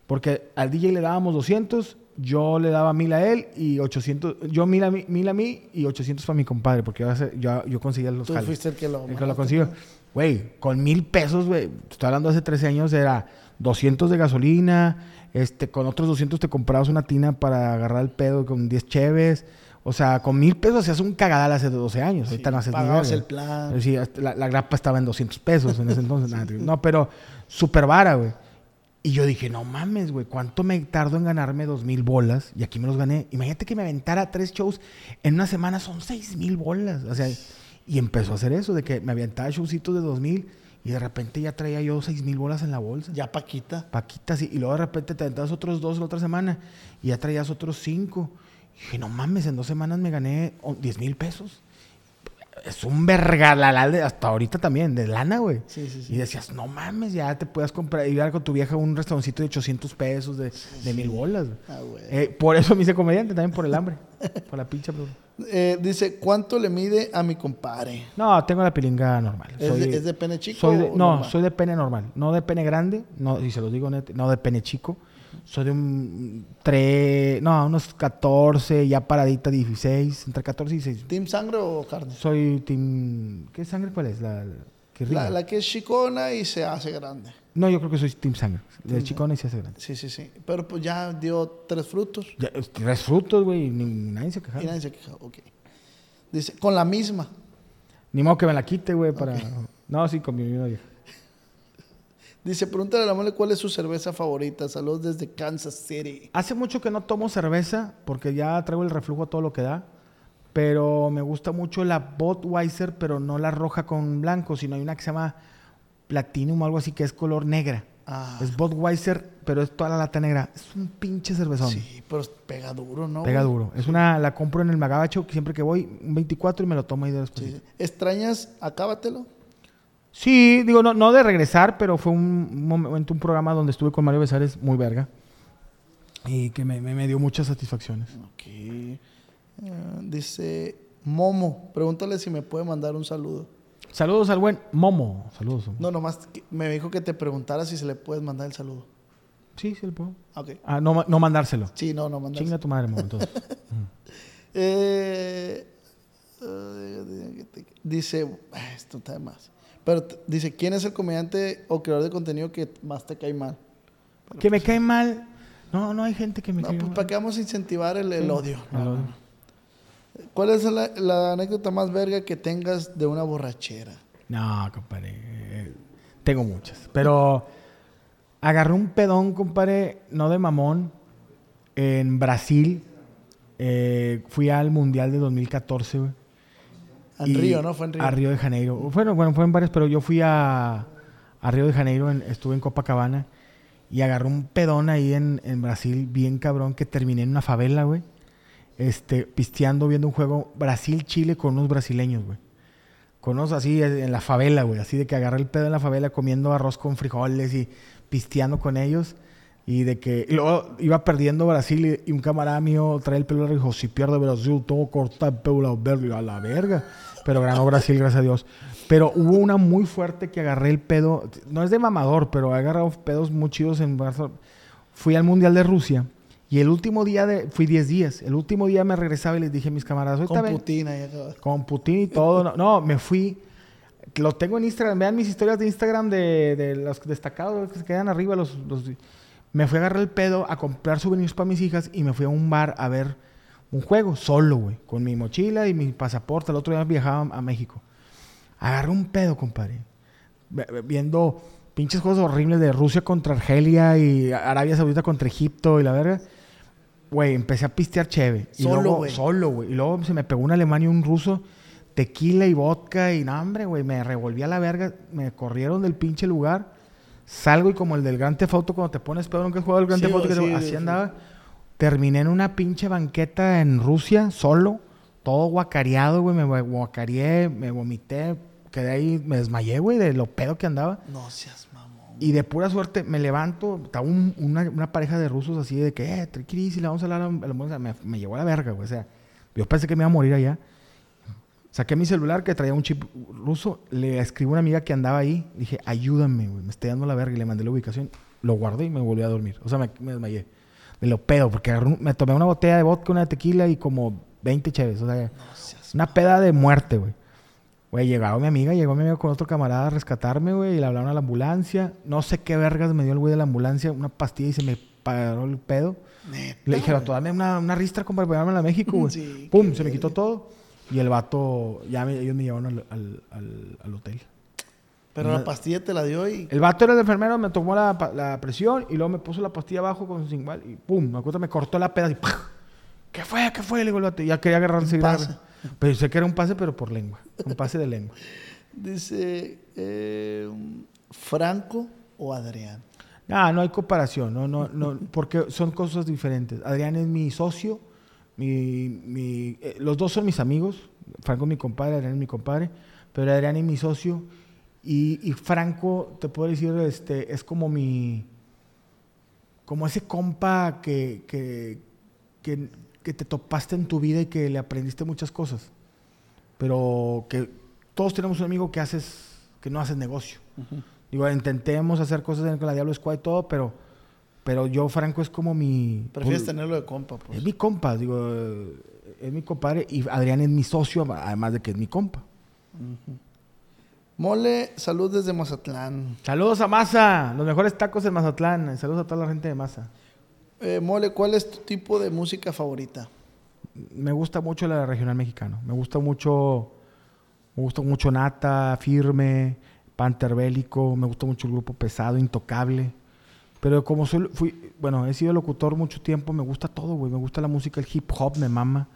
Porque al DJ le dábamos 200, yo le daba mil a él y 800, yo mil a mí, mil a mí y 800 para mi compadre, porque yo, hace- yo, yo conseguía los Tú jales. fuiste el que lo El que lo consiguió. ¿no? Güey, con mil pesos, güey, estoy hablando hace 13 años, era 200 de gasolina, este, con otros 200 te comprabas una tina para agarrar el pedo con 10 cheves. O sea, con mil pesos hacías un cagadal hace 12 años. Sí, Ahorita no haces ni el plan. Sí, la, la grapa estaba en 200 pesos en ese entonces. no, pero súper vara, güey. Y yo dije, no mames, güey, ¿cuánto me tardo en ganarme dos mil bolas? Y aquí me los gané. Imagínate que me aventara tres shows en una semana, son seis mil bolas. O sea, y empezó a hacer eso, de que me aventaba showcitos de dos mil y de repente ya traía yo seis mil bolas en la bolsa. Ya Paquita. Paquitas, y, y luego de repente te aventabas otros dos la otra semana y ya traías otros cinco. Y dije, no mames, en dos semanas me gané oh, 10 mil pesos. Es un vergalalal de hasta ahorita también, de lana, güey. Sí, sí, sí. Y decías, no mames, ya te puedas comprar, ir a con tu vieja a un restaurancito de 800 pesos, de, de mil bolas. Ah, güey. Eh, por eso me hice comediante, también por el hambre. por la pincha. Eh, dice, ¿cuánto le mide a mi compadre? No, tengo la pilinga normal. ¿Es de- es de pene chico soy de- o no, normal? soy de pene normal. No de pene grande, no, y se los digo net, no de pene chico. Soy de un 3, no, unos 14, ya paradita 16, entre 14 y 16. ¿Team sangre o carne? Soy team... ¿Qué sangre cuál es? La, que La, la que es chicona y se hace grande. No, yo creo que soy team sangre. De chicona y se hace grande. Sí, sí, sí. Pero pues ya dio tres frutos Ya, tres frutos, güey, nadie se queja. y nadie se quejó. Ok. Dice, con la misma. Ni modo que me la quite, güey, para... No, sí, con mi misma vieja. Dice, pregúntale a la mole cuál es su cerveza favorita. Saludos desde Kansas City. Hace mucho que no tomo cerveza porque ya traigo el reflujo a todo lo que da. Pero me gusta mucho la Budweiser, pero no la roja con blanco, sino hay una que se llama Platinum o algo así que es color negra. Ah. Es Budweiser, pero es toda la lata negra. Es un pinche cervezón. Sí, pero pega duro, ¿no? Pega duro. Es una, la compro en el Magabacho, que siempre que voy, un 24 y me lo tomo ahí de después. Sí. ¿Extrañas? Acábatelo. Digo, no, no de regresar, pero fue un momento, un programa donde estuve con Mario Besares muy verga. Y que me, me- me dio muchas satisfacciones. Ok. Eh, dice Momo, pregúntale si me puede mandar un saludo. Saludos al buen Momo. Saludos. No, nomás me dijo que te preguntara si se le puedes mandar el saludo. Sí, sí, le puedo. Ah, Ok. Ah, no, no mandárselo. Sí, no, no mandas. Chinga tu madre, Momo, entonces. Eh, eh, dice, ah, esto está de más. Pero dice, ¿quién es el comediante o creador de contenido que más te cae mal? que me cae mal. No, no hay gente que me No, cae pues mal. para qué vamos a incentivar el, el Sí, odio. No, no. ¿Cuál es la, la anécdota más verga que tengas de una borrachera? No, compadre. eh, Tengo muchas. Pero agarré un pedón, compadre, no de mamón, en Brasil. Eh, fui al Mundial de 2014, güey. En Río, ¿no? Fue en Río. A Río de Janeiro. Bueno, bueno, fue en varias, pero yo fui a, a Río de Janeiro, en- estuve en Copacabana y agarré un pedón ahí en, en Brasil, bien cabrón, que terminé en una favela, güey. Este, pisteando, viendo un juego Brasil-Chile con unos brasileños, güey. Con unos así eh, en la favela, güey. Así de que agarré el pedo en la favela comiendo arroz con frijoles y pisteando con ellos. Y de que y luego iba perdiendo Brasil y, y un camarada mío trae el pelo largo y dijo, si pierde Brasil, tengo que cortar el pelo verde a la verga. Pero ganó Brasil, gracias a Dios. Pero hubo una muy fuerte que agarré el pedo. No es de mamador, pero he agarrado pedos muy chidos en Barcelona. Fui al Mundial de Rusia y el último día de... Fui 10 días. El último día me regresaba y les dije a mis camaradas, Con ven- Putin ahí acabas. con Putin y todo. No, no, me fui. Lo tengo en Instagram. Vean mis historias de Instagram de, de los destacados que se quedan arriba. Los, los- Me fui a agarrar el pedo a comprar souvenirs para mis hijas y me fui a un bar a ver un juego solo, güey. Con mi mochila y mi pasaporte. El otro día viajaba a México. Agarré un pedo, compadre. Viendo pinches juegos horribles de Rusia contra Argelia y Arabia Saudita contra Egipto y la verga. Güey, empecé a pistear cheve. Y Solo, luego-. Solo, güey. Y luego se me pegó un alemán y un ruso. Tequila y vodka. Y no, hombre, güey. Me revolví a la verga. Me corrieron del pinche lugar. Salgo y como el del Gran Auto cuando te pones pedo, nunca has jugado el Gran Sí, que sí, así sí. andaba. Terminé en una pinche banqueta en Rusia, solo. Todo guacareado, güey. Me gua- guacareé, me vomité. Quedé ahí, me desmayé, güey, de lo pedo que andaba. No seas mamón. Y de pura suerte me levanto, estaba un- una, una pareja de rusos así de que, eh, tranquilísimo, le vamos a hablar a la ambulancia. Me, me llevó a la verga, güey. O sea, yo pensé que me iba a morir allá. Saqué mi celular que traía un chip ruso, le escribí a una amiga que andaba ahí, dije, ayúdame, güey, me estoy dando la verga y le mandé la ubicación. Lo guardé y me volví a dormir. O sea, me, me desmayé. De lo pedo, porque me tomé una botella de vodka, una de tequila y como 20 cheves. O sea, una peda de muerte, güey. Güey, llegaba mi amiga, llegó mi amiga con otro camarada a rescatarme, güey, y le hablaron a la ambulancia. No sé qué vergas me dio el güey de la ambulancia, una pastilla y se me paró el pedo. Neta, Le dije, güey. vato, dame una, una ristra como para a México, güey. Sí, Pum, se me quitó todo. Y el vato, ya me- ellos me llevaron al, al- al- al hotel. Pero la pastilla te la dio y... El vato era el enfermero, me tomó la, la presión y luego me puso la pastilla abajo con su igual y pum, me acuerdo, me cortó la peda y. ¿Qué fue? ¿Qué fue? Le digo el vato. Ya quería agarrar enseguida. pase. Pensé que era un pase, pero por lengua. Un pase de lengua. Dice, eh, ¿Franco o Adrián? Ah, no hay comparación, no, no, no, porque son cosas diferentes. Adrián es mi socio, mi, mi- eh, los dos son mis amigos. Franco es mi compadre, Adrián es mi compadre, pero Adrián es mi socio. Y, y Franco, te puedo decir, este, es como mi, como ese compa que, que, que, que te topaste en tu vida y que le aprendiste muchas cosas. Pero que todos tenemos un amigo que haces, que no haces negocio. Digo, intentemos hacer cosas en la Diablo Squad y todo, pero, pero yo, Franco, es como mi... Prefieres pues, tenerlo de compa, pues. Es mi compa, digo, es mi compadre y Adrián es mi socio, además de que es mi compa. Mole, salud desde Mazatlán. Saludos a Maza, los mejores tacos en Mazatlán. Saludos a toda la gente de Maza. Eh, Mole, ¿cuál es tu tipo de música favorita? Me gusta mucho la regional mexicano. Me gusta mucho, me gusta mucho Nata, Firme, Panther Bélico. Me gusta mucho el grupo Pesado, Intocable. Pero como soy, fui, bueno, he sido locutor mucho tiempo, me gusta todo, güey. Me gusta la música, el hip hop, me mama.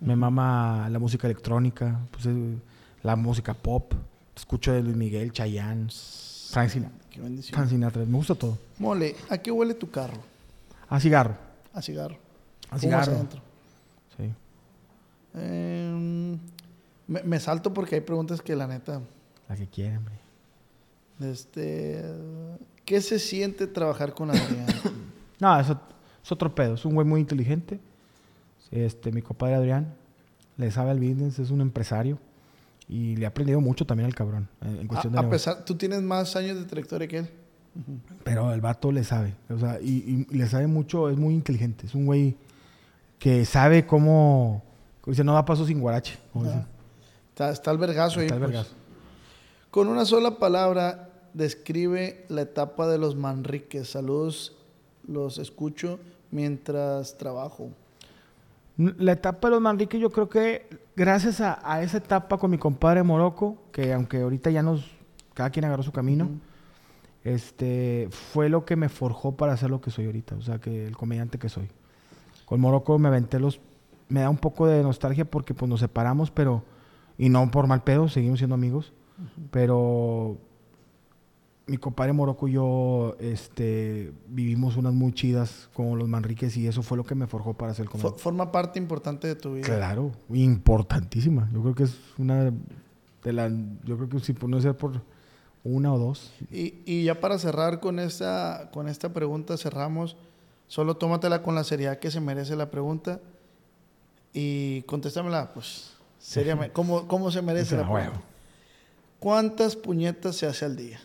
Me mama la música electrónica, pues, eh, la música pop. Escucho de Luis Miguel, Chayanne. Frank Sinatra. Qué bendición. Frank Sinatra. Me gusta todo. Mole, ¿a qué huele tu carro? A cigarro. A cigarro. A cigarro. adentro. Sí. Eh, me, me salto porque hay preguntas que la neta. La que quiera, hombre. Este, ¿Qué se siente trabajar con Adrián? No, eso es otro pedo. Es un güey muy inteligente. Este, mi compadre Adrián le sabe al business, es un empresario. Y le ha aprendido mucho también al cabrón. En, en cuestión a, de a pesar, tú tienes más años de trayectoria que él. Pero el vato le sabe. O sea, y, y le sabe mucho, es muy inteligente. Es un güey que sabe cómo. Dice, no da paso sin guarache. como dicen. Está, está el vergazo ahí. Está el pues. vergazo. Con una sola palabra, describe la etapa de los Manriques. Saludos, los escucho mientras trabajo. La etapa de los Manrique, yo creo que gracias a, a esa etapa con mi compadre Morocco, que aunque ahorita ya nos. Cada quien agarró su camino. Este fue lo que me forjó para ser lo que soy ahorita, o sea, que el comediante que soy. Con Morocco me aventé los me da un poco de nostalgia porque pues nos separamos, pero y no por mal pedo, seguimos siendo amigos, pero mi compadre Morocco y yo este vivimos unas muy chidas con los Manriques y eso fue lo que me forjó para ser comediante. forma parte importante de tu vida. Claro, importantísima. Yo creo que es una de las yo creo que si por no ser por una o dos, Y, y ya para cerrar con esta, con esta pregunta, cerramos. Solo tómatela con la seriedad que se merece la pregunta y contéstamela, pues, seriamente. ¿Cómo, cómo se merece la huevo. pregunta? ¿Cuántas puñetas se hace al día?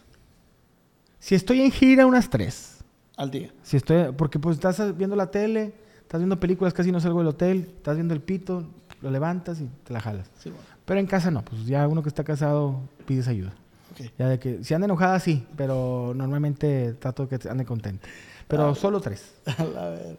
Si estoy en gira, unas tres. Al día. Si estoy, porque pues estás viendo la tele, estás viendo películas, casi no salgo del hotel, estás viendo el pito, lo levantas y te la jalas. Sí, bueno. Pero en casa no, pues ya uno que está casado pides ayuda. Ya de que si anda enojada sí, pero normalmente trato de que ande contenta. Pero solo tres. A ver.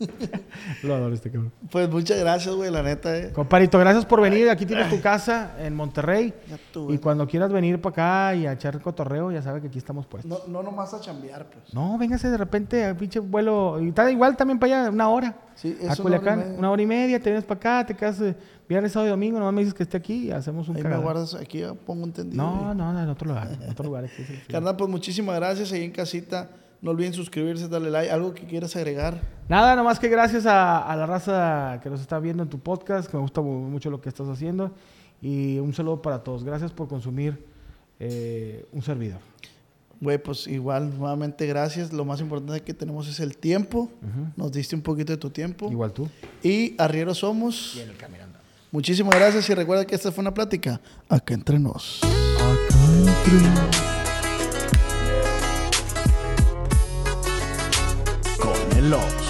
Lo adoro este cabrón. Pues muchas gracias, güey, la neta, eh. Comparito, gracias por venir. Aquí tienes tu casa en Monterrey. Ya tú, Y güey. cuando quieras venir para acá y a echar cotorreo, ya sabes que aquí estamos puestos. No, no nomás a chambear, pues. No, véngase de repente a pinche vuelo. Y está igual también para allá, una hora. Sí, es a una hora y Culiacán, media. una hora y media, te vienes para acá, te quedas eh, viernes, sábado y domingo, nomás me dices que esté aquí y hacemos un Ahí me guardas, aquí pongo entendido. No, no, no, en otro lugar. En otro lugar. Carnal, pues muchísimas gracias ahí en casita. No olviden suscribirse, darle like. ¿Algo que quieras agregar? Nada, nomás que gracias a, a la raza que nos está viendo en tu podcast, que me gusta mu- mucho lo que estás haciendo. Y un saludo para todos. Gracias por consumir eh, un servidor. Güey, pues igual, nuevamente gracias. Lo más importante que tenemos es el tiempo. Nos diste un poquito de tu tiempo. Igual tú. Y arrieros somos. Muchísimas gracias y recuerda que esta fue una plática. Acá entre nos. Con el Ox.